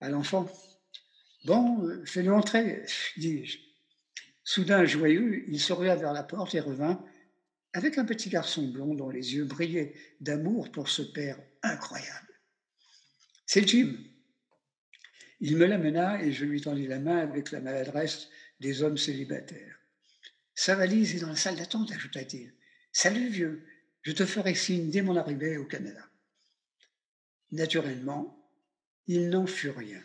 à l'enfant. Bon, euh, fais-le entrer, dis-je. Soudain joyeux, il se vers la porte et revint avec un petit garçon blond dont les yeux brillaient d'amour pour ce père incroyable. C'est Jim. Il me l'amena et je lui tendis la main avec la maladresse des hommes célibataires. Sa valise est dans la salle d'attente, ajouta-t-il. Salut vieux, je te ferai signe dès mon arrivée au Canada. Naturellement, il n'en fut rien.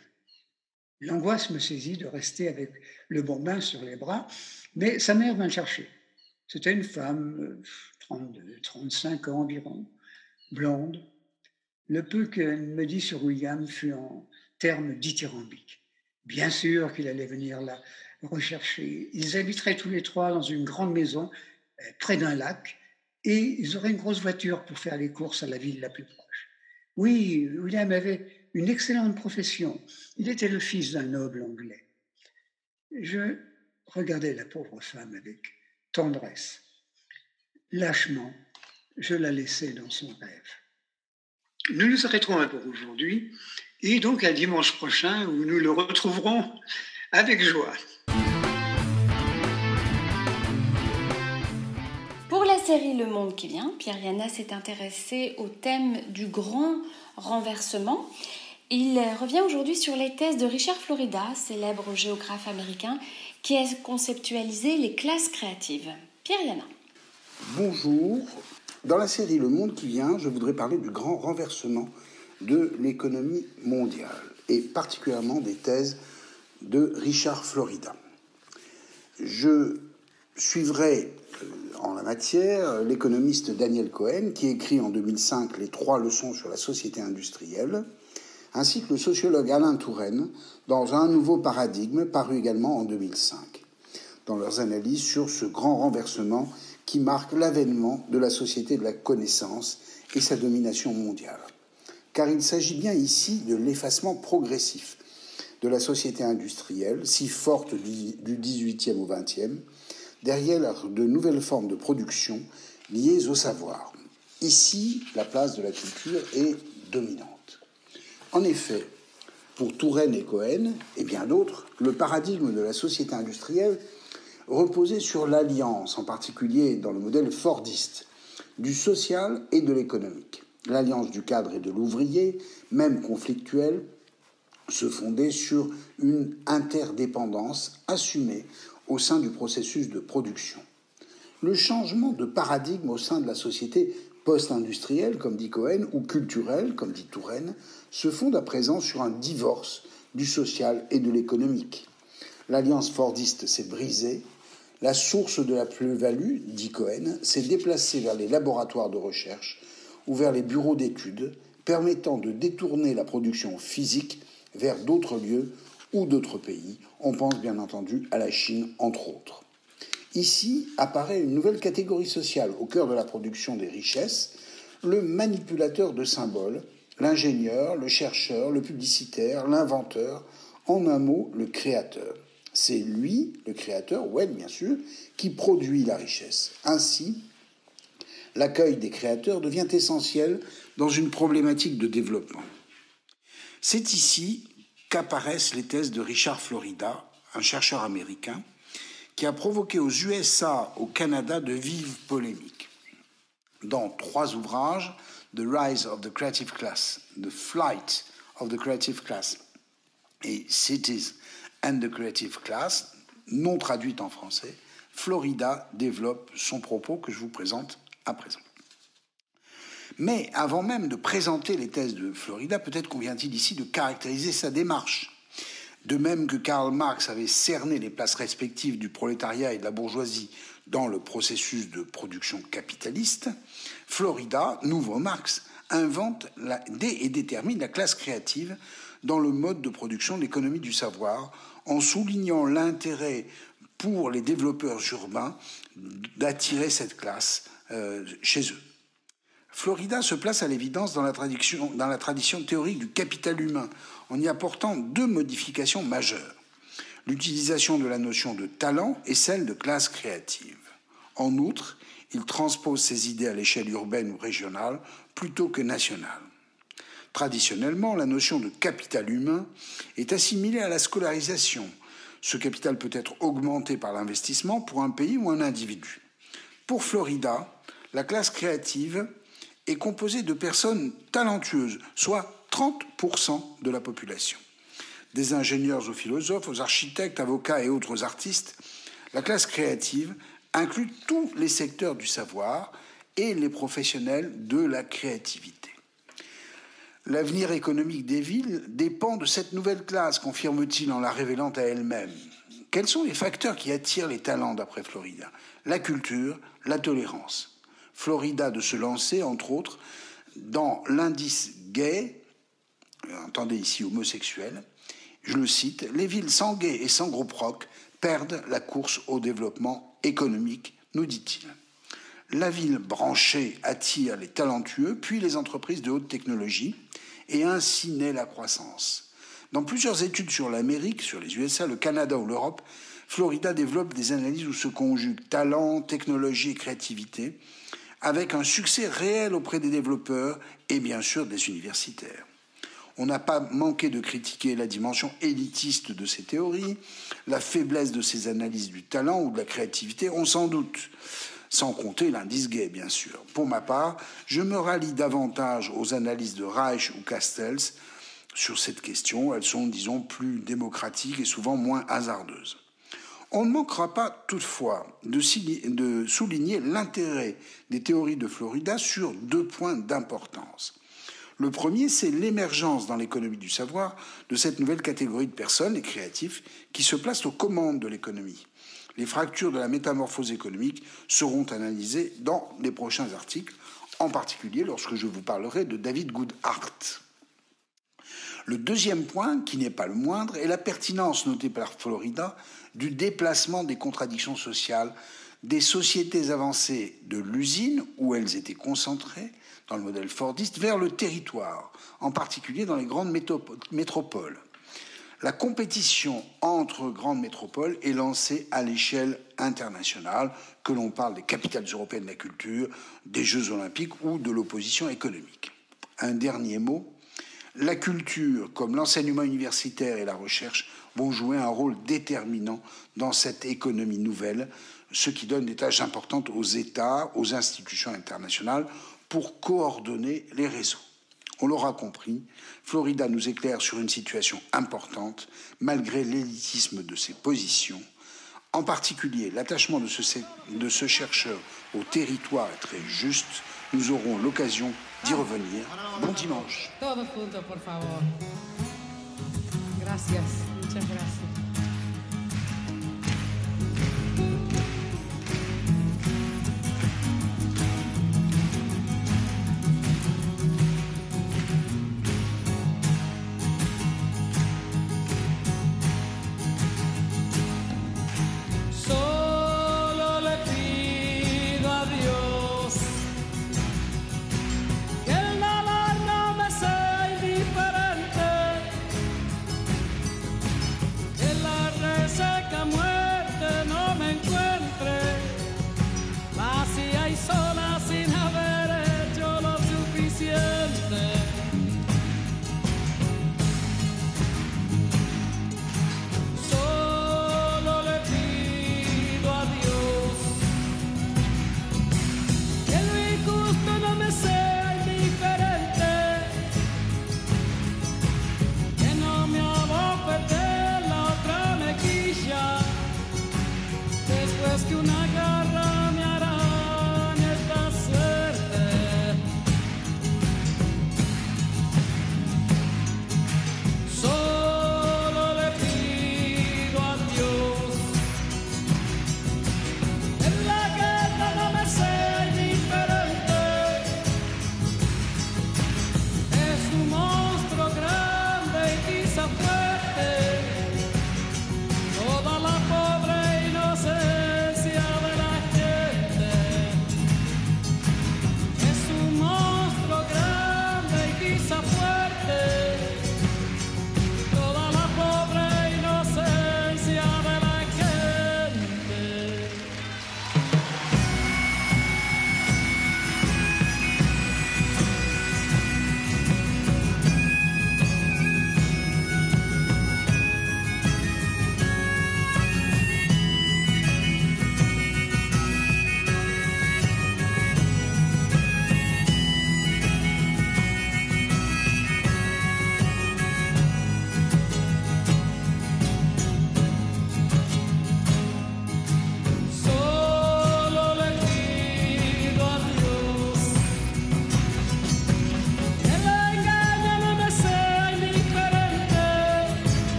L'angoisse me saisit de rester avec le bambin sur les bras, mais sa mère vint le chercher. C'était une femme, 32, euh, 35 ans environ, blonde. Le peu qu'elle me dit sur William fut en termes dithyrambiques. Bien sûr qu'il allait venir la rechercher. Ils habiteraient tous les trois dans une grande maison euh, près d'un lac et ils auraient une grosse voiture pour faire les courses à la ville la plus proche. Oui, William avait une excellente profession. Il était le fils d'un noble anglais. Je regardais la pauvre femme avec tendresse. Lâchement, je la laissais dans son rêve. Nous nous arrêterons un peu aujourd'hui et donc à dimanche prochain où nous le retrouverons avec joie. Pour la série Le Monde qui vient, Pierre Yana s'est intéressé au thème du grand renversement il revient aujourd'hui sur les thèses de Richard Florida, célèbre géographe américain, qui a conceptualisé les classes créatives. Pierre Yana. Bonjour. Dans la série Le Monde qui vient, je voudrais parler du grand renversement de l'économie mondiale, et particulièrement des thèses de Richard Florida. Je suivrai euh, en la matière l'économiste Daniel Cohen, qui écrit en 2005 les trois leçons sur la société industrielle, ainsi que le sociologue Alain Touraine dans Un nouveau paradigme, paru également en 2005, dans leurs analyses sur ce grand renversement qui marque l'avènement de la société de la connaissance et sa domination mondiale. Car il s'agit bien ici de l'effacement progressif de la société industrielle, si forte du 18e au 20e, derrière de nouvelles formes de production liées au savoir. Ici, la place de la culture est dominante. En effet, pour Touraine et Cohen, et bien d'autres, le paradigme de la société industrielle reposait sur l'alliance, en particulier dans le modèle fordiste, du social et de l'économique. L'alliance du cadre et de l'ouvrier, même conflictuelle, se fondait sur une interdépendance assumée au sein du processus de production. Le changement de paradigme au sein de la société post-industrielle, comme dit Cohen, ou culturelle, comme dit Touraine, se fonde à présent sur un divorce du social et de l'économique. L'alliance fordiste s'est brisée, la source de la plus-value, dit Cohen, s'est déplacée vers les laboratoires de recherche ou vers les bureaux d'études, permettant de détourner la production physique vers d'autres lieux ou d'autres pays. On pense bien entendu à la Chine, entre autres. Ici apparaît une nouvelle catégorie sociale au cœur de la production des richesses, le manipulateur de symboles, l'ingénieur, le chercheur, le publicitaire, l'inventeur, en un mot, le créateur. C'est lui, le créateur, ou elle bien sûr, qui produit la richesse. Ainsi, l'accueil des créateurs devient essentiel dans une problématique de développement. C'est ici qu'apparaissent les thèses de Richard Florida, un chercheur américain, qui a provoqué aux USA, au Canada, de vives polémiques. Dans trois ouvrages, The Rise of the Creative Class, The Flight of the Creative Class et Cities and the Creative Class, non traduite en français, Florida développe son propos que je vous présente à présent. Mais avant même de présenter les thèses de Florida, peut-être convient-il ici de caractériser sa démarche. De même que Karl Marx avait cerné les places respectives du prolétariat et de la bourgeoisie dans le processus de production capitaliste, Florida, nouveau Marx, invente et détermine la classe créative dans le mode de production de l'économie du savoir, en soulignant l'intérêt pour les développeurs urbains d'attirer cette classe euh, chez eux. Florida se place à l'évidence dans la tradition théorique du capital humain, en y apportant deux modifications majeures. L'utilisation de la notion de talent et celle de classe créative. En outre, il transpose ses idées à l'échelle urbaine ou régionale plutôt que nationale. Traditionnellement, la notion de capital humain est assimilée à la scolarisation. Ce capital peut être augmenté par l'investissement pour un pays ou un individu. Pour Florida, la classe créative est composée de personnes talentueuses, soit 30% de la population. Des ingénieurs aux philosophes, aux architectes, avocats et autres artistes, la classe créative inclut tous les secteurs du savoir et les professionnels de la créativité. L'avenir économique des villes dépend de cette nouvelle classe, confirme-t-il en la révélant à elle-même. Quels sont les facteurs qui attirent les talents d'après Florida? La culture, la tolérance. Florida de se lancer, entre autres, dans l'indice gay, entendez ici homosexuel, je le cite, les villes sans gay et sans gros proc perdent la course au développement économique, nous dit-il. La ville branchée attire les talentueux, puis les entreprises de haute technologie, et ainsi naît la croissance. Dans plusieurs études sur l'Amérique, sur les USA, le Canada ou l'Europe, Florida développe des analyses où se conjuguent talent, technologie et créativité, avec un succès réel auprès des développeurs et bien sûr des universitaires. On n'a pas manqué de critiquer la dimension élitiste de ces théories, la faiblesse de ces analyses du talent ou de la créativité, on s'en doute, sans compter l'indice gay, bien sûr. Pour ma part, je me rallie davantage aux analyses de Reich ou Castells sur cette question. Elles sont, disons, plus démocratiques et souvent moins hasardeuses. On ne manquera pas toutefois de, souligner l'intérêt des théories de Florida sur deux points d'importance. Le premier, c'est l'émergence dans l'économie du savoir de cette nouvelle catégorie de personnes, les créatifs, qui se placent aux commandes de l'économie. Les fractures de la métamorphose économique seront analysées dans les prochains articles, en particulier lorsque je vous parlerai de David Goodhart. Le deuxième point, qui n'est pas le moindre, est la pertinence notée par Florida du déplacement des contradictions sociales des sociétés avancées de l'usine, où elles étaient concentrées, dans le modèle Fordiste, vers le territoire, en particulier dans les grandes métropoles. La compétition entre grandes métropoles est lancée à l'échelle internationale, que l'on parle des capitales européennes de la culture, des Jeux olympiques ou de l'opposition économique. Un dernier mot, la culture, comme l'enseignement universitaire et la recherche, vont jouer un rôle déterminant dans cette économie nouvelle, ce qui donne des tâches importantes aux États, aux institutions internationales, pour coordonner les réseaux. On l'aura compris, Florida nous éclaire sur une situation importante, malgré l'élitisme de ses positions. En particulier, l'attachement de ce, de ce chercheur au territoire est très juste. Nous aurons l'occasion d'y revenir. Bon dimanche.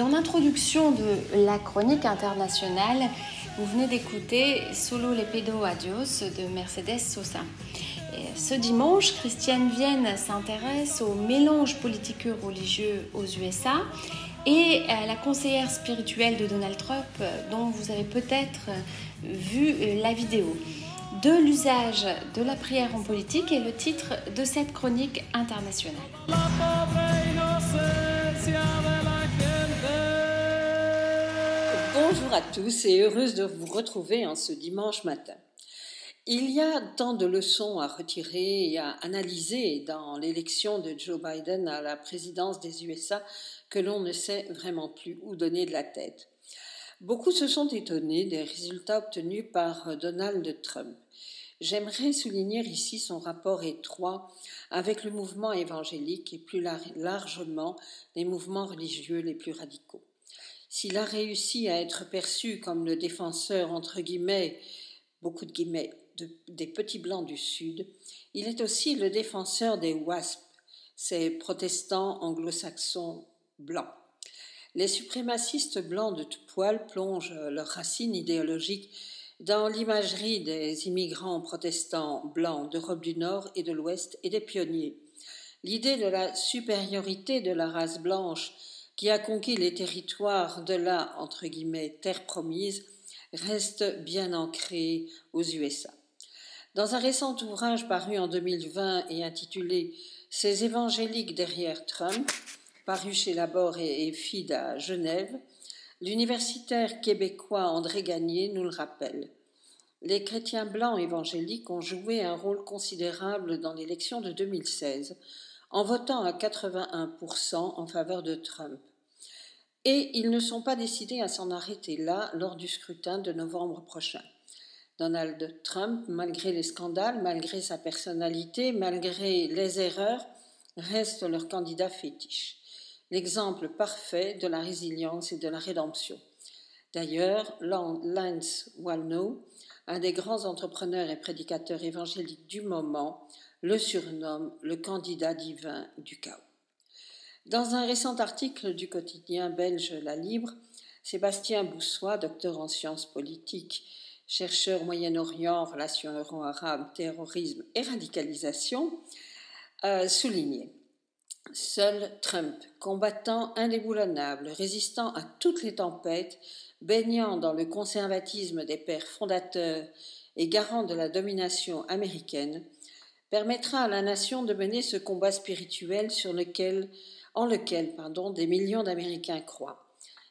En introduction de la chronique internationale, vous venez d'écouter Solo le pedo adios de Mercedes Sosa. Ce dimanche, Christiane Vienne s'intéresse au mélange politico-religieux aux USA et à la conseillère spirituelle de Donald Trump dont vous avez peut-être vu la vidéo. De l'usage de la prière en politique est le titre de cette chronique internationale. Bonjour à tous et heureuse de vous retrouver en ce dimanche matin. Il y a tant de leçons à retirer et à analyser dans l'élection de Joe Biden à la présidence des USA que l'on ne sait vraiment plus où donner de la tête. Beaucoup se sont étonnés des résultats obtenus par Donald Trump. J'aimerais souligner ici son rapport étroit avec le mouvement évangélique et plus lar- largement les mouvements religieux les plus radicaux. S'il a réussi à être perçu comme le défenseur, entre guillemets, beaucoup de guillemets, de- des petits blancs du Sud, il est aussi le défenseur des WASP, ces protestants anglo-saxons blancs. Les suprémacistes blancs de tout poil plongent leurs racines idéologiques dans l'imagerie des immigrants protestants blancs d'Europe du Nord et de l'Ouest et des pionniers. L'idée de la supériorité de la race blanche qui a conquis les territoires de la terre promise reste bien ancrée aux USA. Dans un récent ouvrage paru en 2020 et intitulé Ces évangéliques derrière Trump, paru chez Labor et FID à Genève, l'universitaire québécois André Gagné nous le rappelle. Les chrétiens blancs évangéliques ont joué un rôle considérable dans l'élection de 2016 en votant à 81% en faveur de Trump. Et ils ne sont pas décidés à s'en arrêter là lors du scrutin de novembre prochain. Donald Trump, malgré les scandales, malgré sa personnalité, malgré les erreurs, reste leur candidat fétiche, l'exemple parfait de la résilience et de la rédemption. D'ailleurs, Lance Walno, un des grands entrepreneurs et prédicateurs évangéliques du moment, le surnomme le candidat divin du chaos. Dans un récent article du quotidien belge La Libre, Sébastien Boussois, docteur en sciences politiques, chercheur Moyen-Orient, relations euro-arabes, terrorisme et radicalisation, a souligné Seul Trump, combattant indéboulonnable, résistant à toutes les tempêtes, baignant dans le conservatisme des pères fondateurs et garant de la domination américaine, permettra à la nation de mener ce combat spirituel sur lequel, en lequel pardon, des millions d'Américains croient.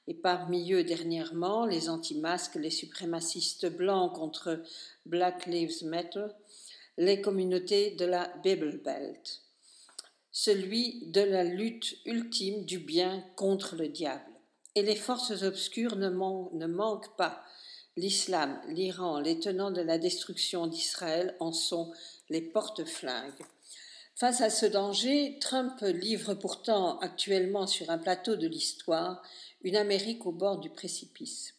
Et parmi eux, dernièrement, les anti-masques, les suprémacistes blancs contre Black Lives Matter, les communautés de la Bible Belt. Celui de la lutte ultime du bien contre le diable. Et les forces obscures ne, ne manquent pas. L'islam, l'Iran, les tenants de la destruction d'Israël en sont les porte-flingues. Face à ce danger, Trump livre pourtant actuellement sur un plateau de l'histoire une Amérique au bord du précipice.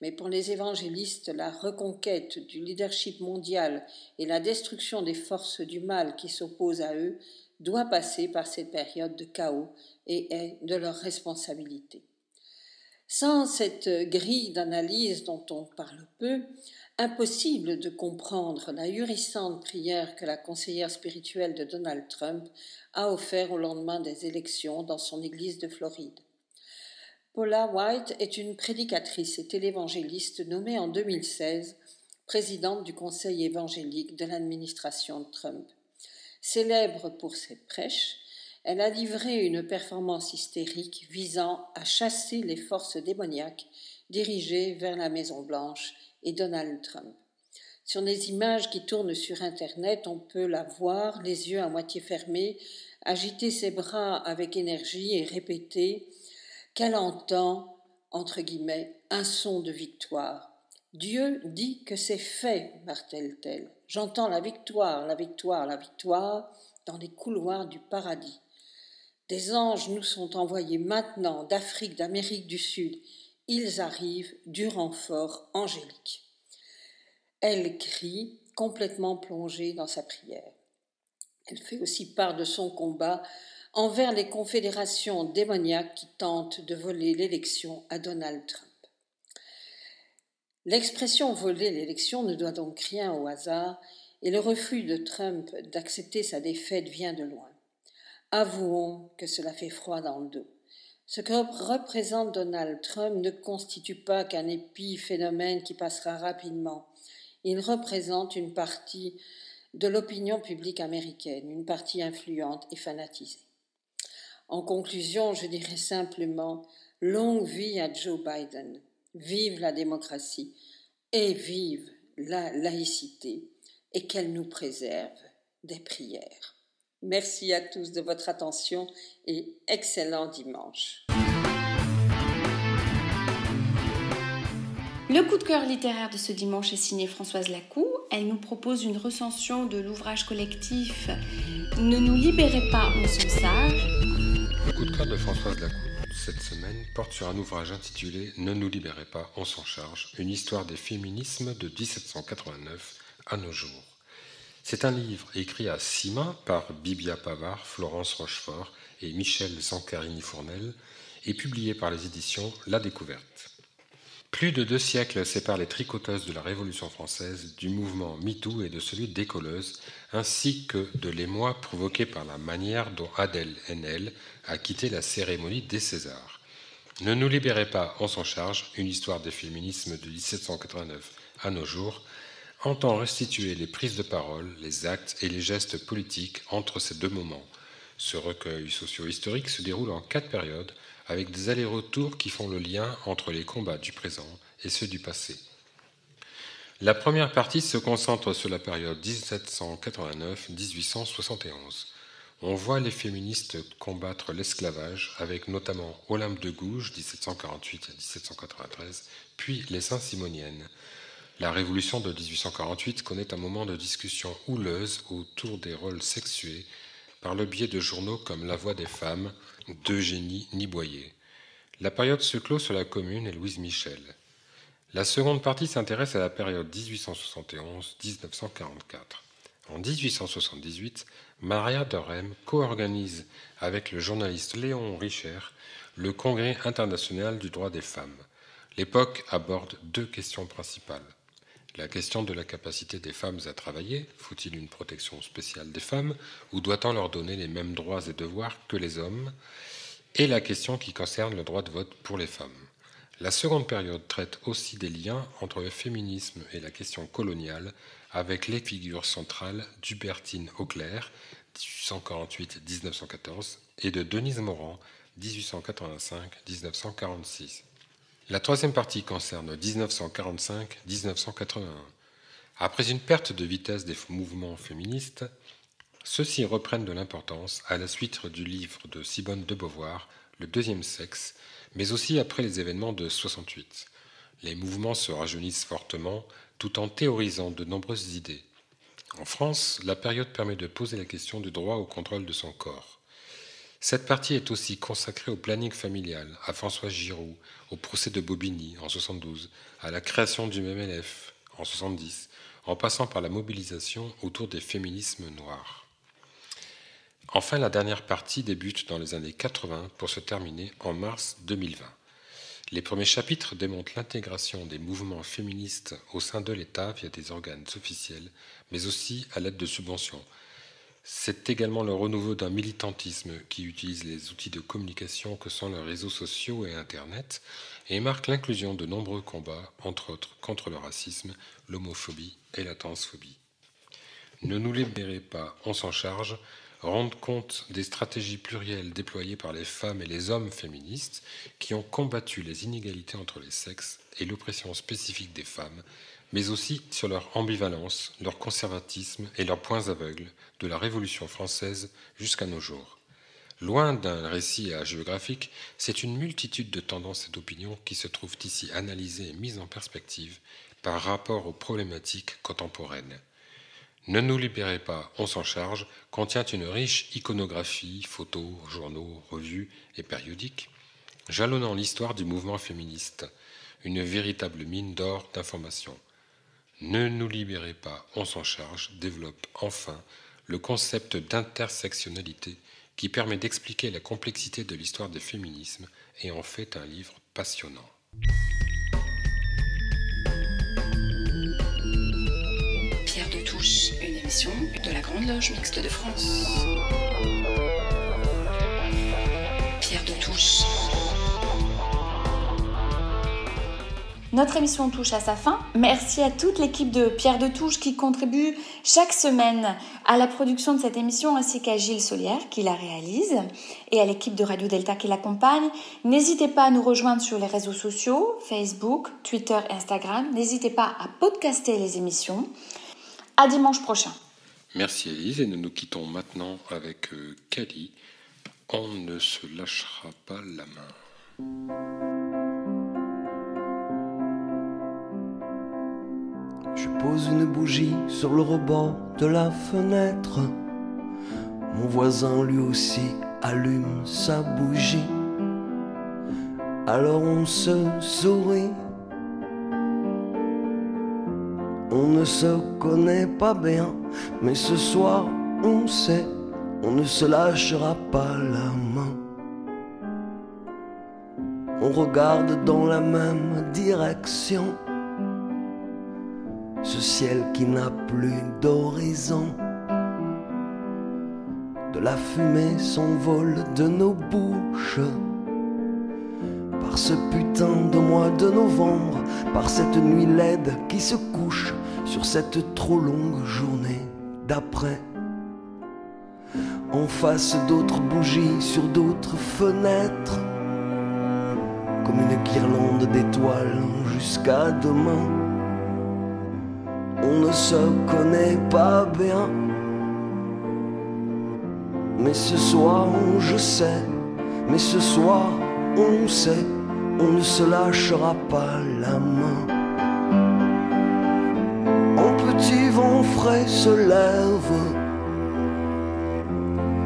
Mais pour les évangélistes, la reconquête du leadership mondial et la destruction des forces du mal qui s'opposent à eux doit passer par cette période de chaos et est de leur responsabilité. Sans cette grille d'analyse dont on parle peu, impossible de comprendre la hurissante prière que la conseillère spirituelle de Donald Trump a offert au lendemain des élections dans son église de Floride. Paula White est une prédicatrice et télévangéliste nommée en 2016 présidente du conseil évangélique de l'administration Trump. Célèbre pour ses prêches, elle a livré une performance hystérique visant à chasser les forces démoniaques dirigées vers la Maison Blanche et Donald Trump. Sur les images qui tournent sur Internet, on peut la voir, les yeux à moitié fermés, agiter ses bras avec énergie et répéter qu'elle entend, entre guillemets, un son de victoire. Dieu dit que c'est fait, martèle-t-elle. J'entends la victoire, la victoire, la victoire dans les couloirs du paradis. Des anges nous sont envoyés maintenant d'Afrique, d'Amérique du Sud ils arrivent du renfort angélique. Elle crie, complètement plongée dans sa prière. Elle fait aussi part de son combat envers les confédérations démoniaques qui tentent de voler l'élection à Donald Trump. L'expression voler l'élection ne doit donc rien au hasard et le refus de Trump d'accepter sa défaite vient de loin. Avouons que cela fait froid dans le dos. Ce que représente Donald Trump ne constitue pas qu'un épiphénomène qui passera rapidement. Il représente une partie de l'opinion publique américaine, une partie influente et fanatisée. En conclusion, je dirais simplement longue vie à Joe Biden, vive la démocratie et vive la laïcité et qu'elle nous préserve des prières. Merci à tous de votre attention et excellent dimanche. Le coup de cœur littéraire de ce dimanche est signé Françoise Lacou. Elle nous propose une recension de l'ouvrage collectif Ne nous libérez pas, on s'en sage. Le coup de cœur de Françoise Lacou cette semaine porte sur un ouvrage intitulé Ne nous libérez pas, on s'en charge, une histoire des féminismes de 1789 à nos jours. C'est un livre écrit à six mains par Bibia Pavard, Florence Rochefort et Michel Zancarini-Fournel et publié par les éditions La Découverte. Plus de deux siècles séparent les tricoteuses de la Révolution française du mouvement MeToo et de celui des colleuses, ainsi que de l'émoi provoqué par la manière dont Adèle Haenel a quitté la cérémonie des Césars. Ne nous libérez pas, on s'en charge, une histoire des féminismes de 1789 à nos jours, entend restituer les prises de parole, les actes et les gestes politiques entre ces deux moments. Ce recueil socio-historique se déroule en quatre périodes avec des allers-retours qui font le lien entre les combats du présent et ceux du passé. La première partie se concentre sur la période 1789-1871. On voit les féministes combattre l'esclavage avec notamment Olympe de Gouges 1748-1793, puis les Saint-Simoniennes. La révolution de 1848 connaît un moment de discussion houleuse autour des rôles sexués par le biais de journaux comme La Voix des femmes d'Eugénie Niboyer. La période se clôt sur la Commune et Louise Michel. La seconde partie s'intéresse à la période 1871-1944. En 1878, Maria de Rem co-organise avec le journaliste Léon Richer le Congrès international du droit des femmes. L'époque aborde deux questions principales. La question de la capacité des femmes à travailler, faut-il une protection spéciale des femmes ou doit-on leur donner les mêmes droits et devoirs que les hommes? Et la question qui concerne le droit de vote pour les femmes. La seconde période traite aussi des liens entre le féminisme et la question coloniale avec les figures centrales d'Hubertine Auclair, 1848-1914, et de Denise Morand, 1885-1946. La troisième partie concerne 1945-1981. Après une perte de vitesse des mouvements féministes, ceux-ci reprennent de l'importance à la suite du livre de Simone de Beauvoir, Le deuxième sexe, mais aussi après les événements de 68. Les mouvements se rajeunissent fortement tout en théorisant de nombreuses idées. En France, la période permet de poser la question du droit au contrôle de son corps. Cette partie est aussi consacrée au planning familial, à François Giroud, au procès de Bobigny en 72, à la création du MLF en 70, en passant par la mobilisation autour des féminismes noirs. Enfin, la dernière partie débute dans les années 80 pour se terminer en mars 2020. Les premiers chapitres démontrent l'intégration des mouvements féministes au sein de l'État via des organes officiels, mais aussi à l'aide de subventions, c'est également le renouveau d'un militantisme qui utilise les outils de communication que sont les réseaux sociaux et Internet et marque l'inclusion de nombreux combats, entre autres contre le racisme, l'homophobie et la transphobie. Ne nous libérez pas, on s'en charge, rendre compte des stratégies plurielles déployées par les femmes et les hommes féministes qui ont combattu les inégalités entre les sexes et l'oppression spécifique des femmes mais aussi sur leur ambivalence, leur conservatisme et leurs points aveugles de la Révolution française jusqu'à nos jours. Loin d'un récit géographique, c'est une multitude de tendances et d'opinions qui se trouvent ici analysées et mises en perspective par rapport aux problématiques contemporaines. Ne nous libérez pas, on s'en charge, contient une riche iconographie, photos, journaux, revues et périodiques, jalonnant l'histoire du mouvement féministe, une véritable mine d'or d'informations. Ne nous libérez pas, on s'en charge développe enfin le concept d'intersectionnalité qui permet d'expliquer la complexité de l'histoire des féminismes et en fait un livre passionnant. Pierre de Touche, une émission de la Grande Loge Mixte de France. Pierre de Touche. Notre émission touche à sa fin. Merci à toute l'équipe de Pierre de Touche qui contribue chaque semaine à la production de cette émission, ainsi qu'à Gilles Solière qui la réalise et à l'équipe de Radio Delta qui l'accompagne. N'hésitez pas à nous rejoindre sur les réseaux sociaux, Facebook, Twitter, Instagram. N'hésitez pas à podcaster les émissions. À dimanche prochain. Merci Elise et nous nous quittons maintenant avec euh, Kali. On ne se lâchera pas la main. Je pose une bougie sur le rebord de la fenêtre. Mon voisin lui aussi allume sa bougie. Alors on se sourit. On ne se connaît pas bien, mais ce soir on sait, on ne se lâchera pas la main. on regarde dans la même direction. Ce ciel qui n'a plus d'horizon. De la fumée s'envole de nos bouches. Par ce putain de mois de novembre, par cette nuit laide qui se couche sur cette trop longue journée d'après. En face d'autres bougies sur d'autres fenêtres, comme une guirlande d'étoiles jusqu'à demain. On ne se connaît pas bien, mais ce soir je sais, mais ce soir on sait, on ne se lâchera pas la main. Un petit vent frais se lève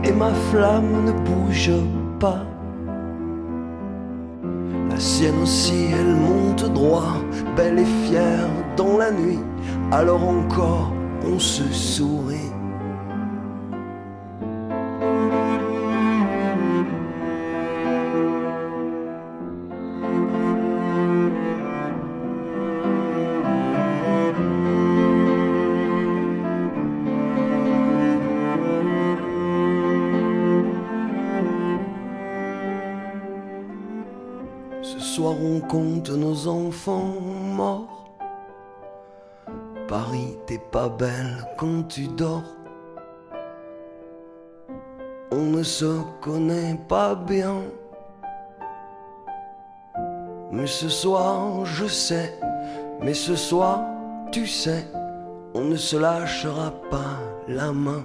et ma flamme ne bouge pas. La sienne aussi, elle monte droit, belle et fière dans la nuit. Alors encore, on se sourit. Ce soir on compte nos enfants. Paris, t'es pas belle quand tu dors. On ne se connaît pas bien. Mais ce soir, je sais, mais ce soir, tu sais, on ne se lâchera pas la main.